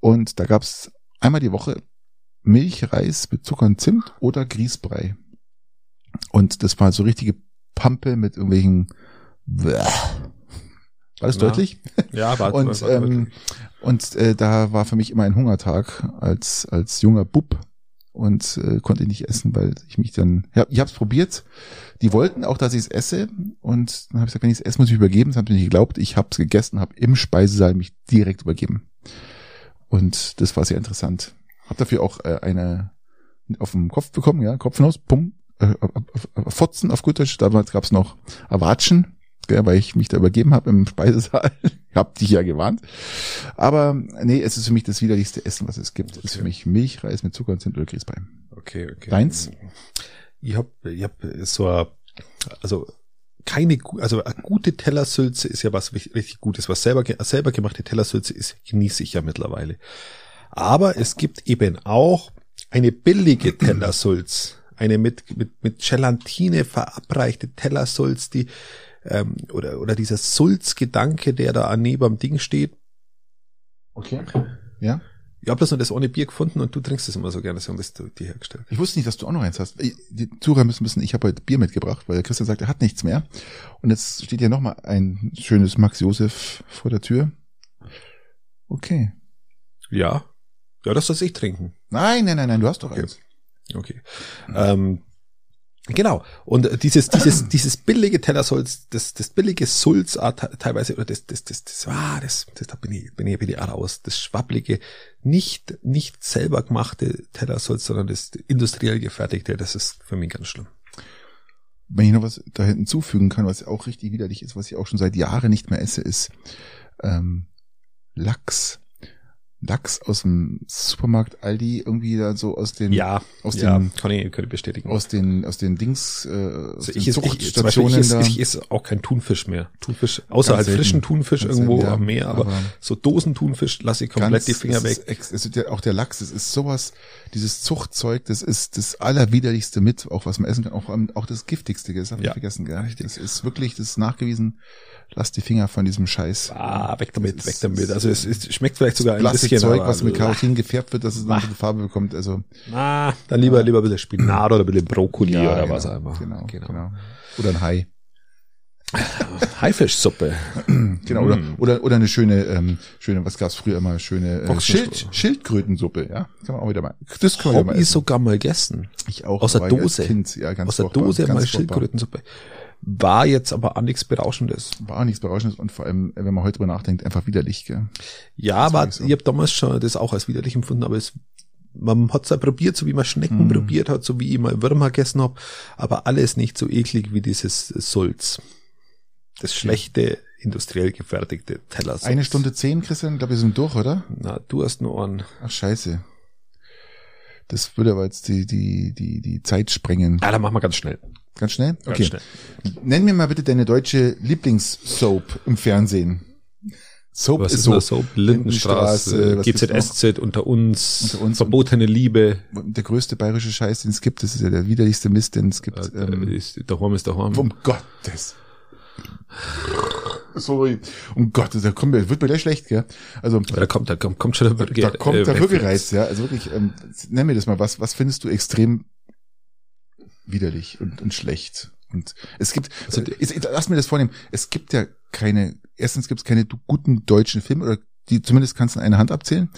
Und da gab's einmal die Woche Milchreis mit Zucker und Zimt oder Grießbrei. Und das war so richtige Pampe mit irgendwelchen Bäh. War das Ja. deutlich? Ja, war, Und, war, war, ähm, und äh, da war für mich immer ein Hungertag als, als junger Bub und äh, konnte nicht essen, weil ich mich dann, ja, ich habe es probiert. Die wollten auch, dass ich es esse und dann habe ich gesagt, wenn ich es esse, muss ich übergeben. Das haben sie nicht geglaubt. Ich habe es gegessen, habe im Speisesaal mich direkt übergeben. Und das war sehr interessant. Hab dafür auch äh, eine auf den Kopf bekommen, ja, Kopfnuss, pum, äh, Fotzen auf gut Deutsch. Damals gab's noch Awatschen, gell, weil ich mich da übergeben habe im Speisesaal. [laughs] ich hab dich ja gewarnt. Aber nee, es ist für mich das widerlichste Essen, was es gibt. Es ist für mich Milchreis mit Zucker und Zimt oder Grießbrei. okay, okay. Deins? Ich hab, ich hab so, a- also keine, also eine gute Tellersülze ist ja was richtig Gutes. Was selber, selber gemachte Tellersülze ist, genieße ich ja mittlerweile. Aber es gibt eben auch eine billige [clears throat] Tellersulz, eine mit, mit, mit Gelatine verabreichte Tellersulz, die, ähm, oder, oder dieser Sulzgedanke, der da neben dem Ding steht. Okay. Ja? Ich habe das nur das ohne Bier gefunden und du trinkst es immer so gerne, so haben das dir hergestellt. Ich wusste nicht, dass du auch noch eins hast. Die Zuhörer müssen wissen, ich habe heute Bier mitgebracht, weil Christian sagt, er hat nichts mehr. Und jetzt steht hier nochmal ein schönes Max Josef vor der Tür. Okay. Ja. Ja, das soll ich trinken. Nein, nein, nein, nein, du hast doch Okay. eins. Okay. Ähm, genau. Und dieses, dieses, [clears throat] dieses billige Tellersolz, das, das billige Sulz ah, te- teilweise, oder das, das, das, das, ah, das, das, da bin ich, bin ich, bin ich raus. Das schwabblige, nicht, nicht selber gemachte Tellersolz, sondern das industriell gefertigte, das ist für mich ganz schlimm. Wenn ich noch was da hinzufügen kann, was auch richtig widerlich ist, was ich auch schon seit Jahren nicht mehr esse, ist ähm, Lachs. Lachs aus dem Supermarkt Aldi, irgendwie da so aus den Ja, aus ja, den kann ich, kann ich bestätigen. aus den aus den Dings äh, aus Also den ich esse, ich, ich, Zuchtstationen da. ich esse auch kein Thunfisch mehr. Thunfisch, außer Ganz halt selten. frischen Thunfisch Ganz irgendwo selten, ja. am Meer, aber, Aber so Dosenthunfisch lasse ich komplett Ganz- die Finger weg. Ist, ist ja auch der Lachs, es ist sowas, dieses Zuchtzeug, das ist das allerwiderlichste mit, auch was man essen kann, auch, auch das giftigste, das habe ich Ja, vergessen, gell? Das ist wirklich, das ist nachgewiesen, lasst die Finger von diesem Scheiß. Ah, weg damit, Das weg ist- damit. Also es, es schmeckt vielleicht sogar ein bisschen. Plastikzeug, aber- was mit Karotin gefärbt wird, dass es dann Ah. ein bisschen Farbe bekommt, also. Ah, dann lieber, lieber ein bisschen Spinat oder ein bisschen Brokkoli oder genau, was auch immer. Genau, genau. Oder ein Hai. [laughs] Haifischsuppe. [clears throat] Genau, oder, Mm. oder, oder eine schöne, ähm, schöne, was gab's früher immer, schöne äh. Schild, Schildkrötensuppe, ja. Kann man auch wieder mal. Das kann man ja mal Hab ich essen. sogar mal gegessen. Ich auch. aus der Dose. Kind, ja, ganz Aus der Dose mal. Schildkrötensuppe. War jetzt aber auch nichts Berauschendes. War auch nichts Berauschendes und vor allem, wenn man heute drüber nachdenkt, einfach widerlich, gell. Ja, aber so. ich habe damals schon das auch als widerlich empfunden, aber es, man hat's ja probiert, so wie man Schnecken Mhm. probiert hat, so wie ich mal Würmer gegessen hab, aber alles nicht so eklig wie dieses Sulz. Das schlechte, industriell gefertigte Tellersulz. Eine Stunde zehn, Christian, glaube ich, sind durch, oder? Na, du hast nur einen. Ach, scheiße. Das würde aber jetzt die, die, die, die Zeit sprengen. Ah, dann machen wir ganz schnell. Ganz schnell? Ganz Okay. schnell. Nenn mir mal bitte deine deutsche Lieblingssoap im Fernsehen. Soap Was ist ist so. so? so Lindenstraße, GZSZ unter uns, Unter uns verbotene Liebe, Der größte bayerische Scheiß, den es gibt, das ist ja der widerlichste Mist, den es gibt. äh, ähm, ist, daheim ist daheim. um Gottes. Sorry. Um Gottes, da kommt mir, wird mir gleich schlecht, gell? Also, da kommt, da kommt, kommt schon der Würge, da kommt äh, der Reflex. Würgereiz, ja. Also wirklich, ähm, nenn mir das mal, was, was findest du extrem widerlich und, und schlecht? Und es gibt, Also, äh, ist, lass mir das vornehmen, es gibt ja keine, erstens gibt es keine guten deutschen Filme, oder die zumindest kannst du in einer Hand abzählen.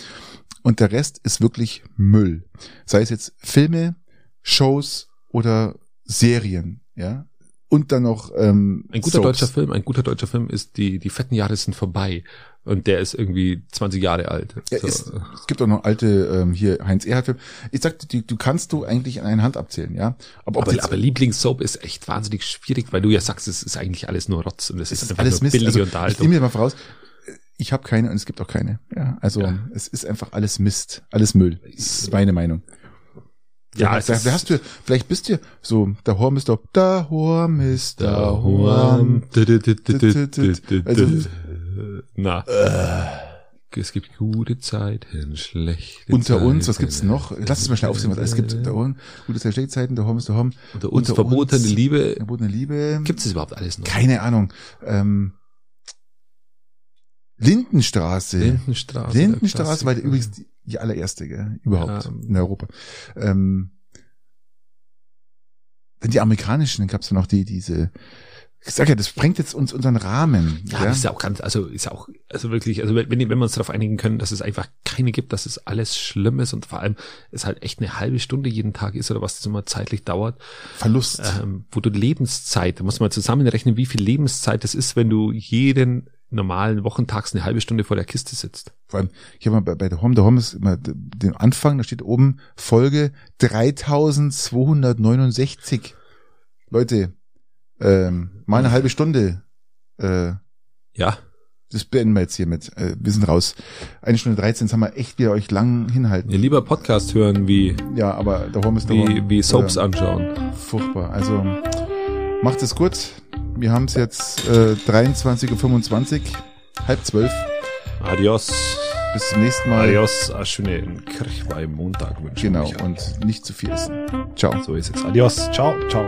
Und der Rest ist wirklich Müll. Sei es jetzt Filme, Shows oder Serien, ja. Und dann noch ähm, Ein guter Soaps. deutscher Film, ein guter deutscher Film ist die, die fetten Jahre sind vorbei. Und der ist irgendwie 20 Jahre alt. Ja, So. ist, es gibt auch noch alte ähm, hier Heinz Erhardt Film. Ich sagte, die, du kannst du eigentlich an einer Hand abzählen, ja. Aber, ob aber, jetzt- aber Lieblingssoap ist echt wahnsinnig schwierig, weil du ja sagst, es ist eigentlich alles nur Rotz und es ist ist alles nur Mist. billige Also, ich Unterhaltung. nehme mir mal voraus, ich habe keine und es gibt auch keine. Ja, also Ja. es ist einfach alles Mist, alles Müll. Das ist meine Meinung. Ja, wer, wer hast du? Vielleicht bist du so der Horm ist doch der Horm ist Da Horm. Also- Na. Es gibt gute Zeiten, schlechte Unter Zeiten. uns, was gibt's noch? Lass es mal schnell aufsehen, was es gibt. Der Horm, gute Zeit, schlechte Zeiten, der Horm ist der Horm. Unter uns verbotene Liebe. Verbotene Liebe. Gibt es überhaupt alles noch? Keine Ahnung. Ähm, Lindenstraße. Lindenstraße. Lindenstraße der übrigens die, die allererste, gell, überhaupt Ja. in Europa. Ähm, dann die amerikanischen, dann gab's ja noch die, diese, ich sag ja, das sprengt jetzt uns unseren Rahmen. Ja, das ist ja auch ganz, also ist ja auch, also wirklich, also wenn, wenn wir uns darauf einigen können, dass es einfach keine gibt, dass es alles schlimm ist und vor allem es halt echt eine halbe Stunde jeden Tag ist oder was das immer zeitlich dauert, Verlust. ähm, wo du Lebenszeit, da muss man zusammenrechnen, wie viel Lebenszeit das ist, wenn du jeden normalen Wochentags eine halbe Stunde vor der Kiste sitzt. Vor allem, ich habe mal bei, bei der Home, der Home ist immer den Anfang, da steht oben Folge 3269. Leute, ähm, mal eine halbe Stunde. Äh, Ja, das beenden wir jetzt hiermit. Äh, wir sind raus. Eine Stunde 13, das haben wir echt wieder euch lang hinhalten. ihr lieber Podcast hören, wie, Ja, aber der Home ist der wie, Home. wie Soaps Äh, anschauen. Furchtbar. Also macht es gut. Wir haben es jetzt äh, 23.25 Uhr, halb zwölf. Adios. Bis zum nächsten Mal. Adios. Einen schönen Kirchweih Montag wünsche ich Genau. Und nicht zu viel essen. Ciao. So ist es. Adios. Ciao. Ciao.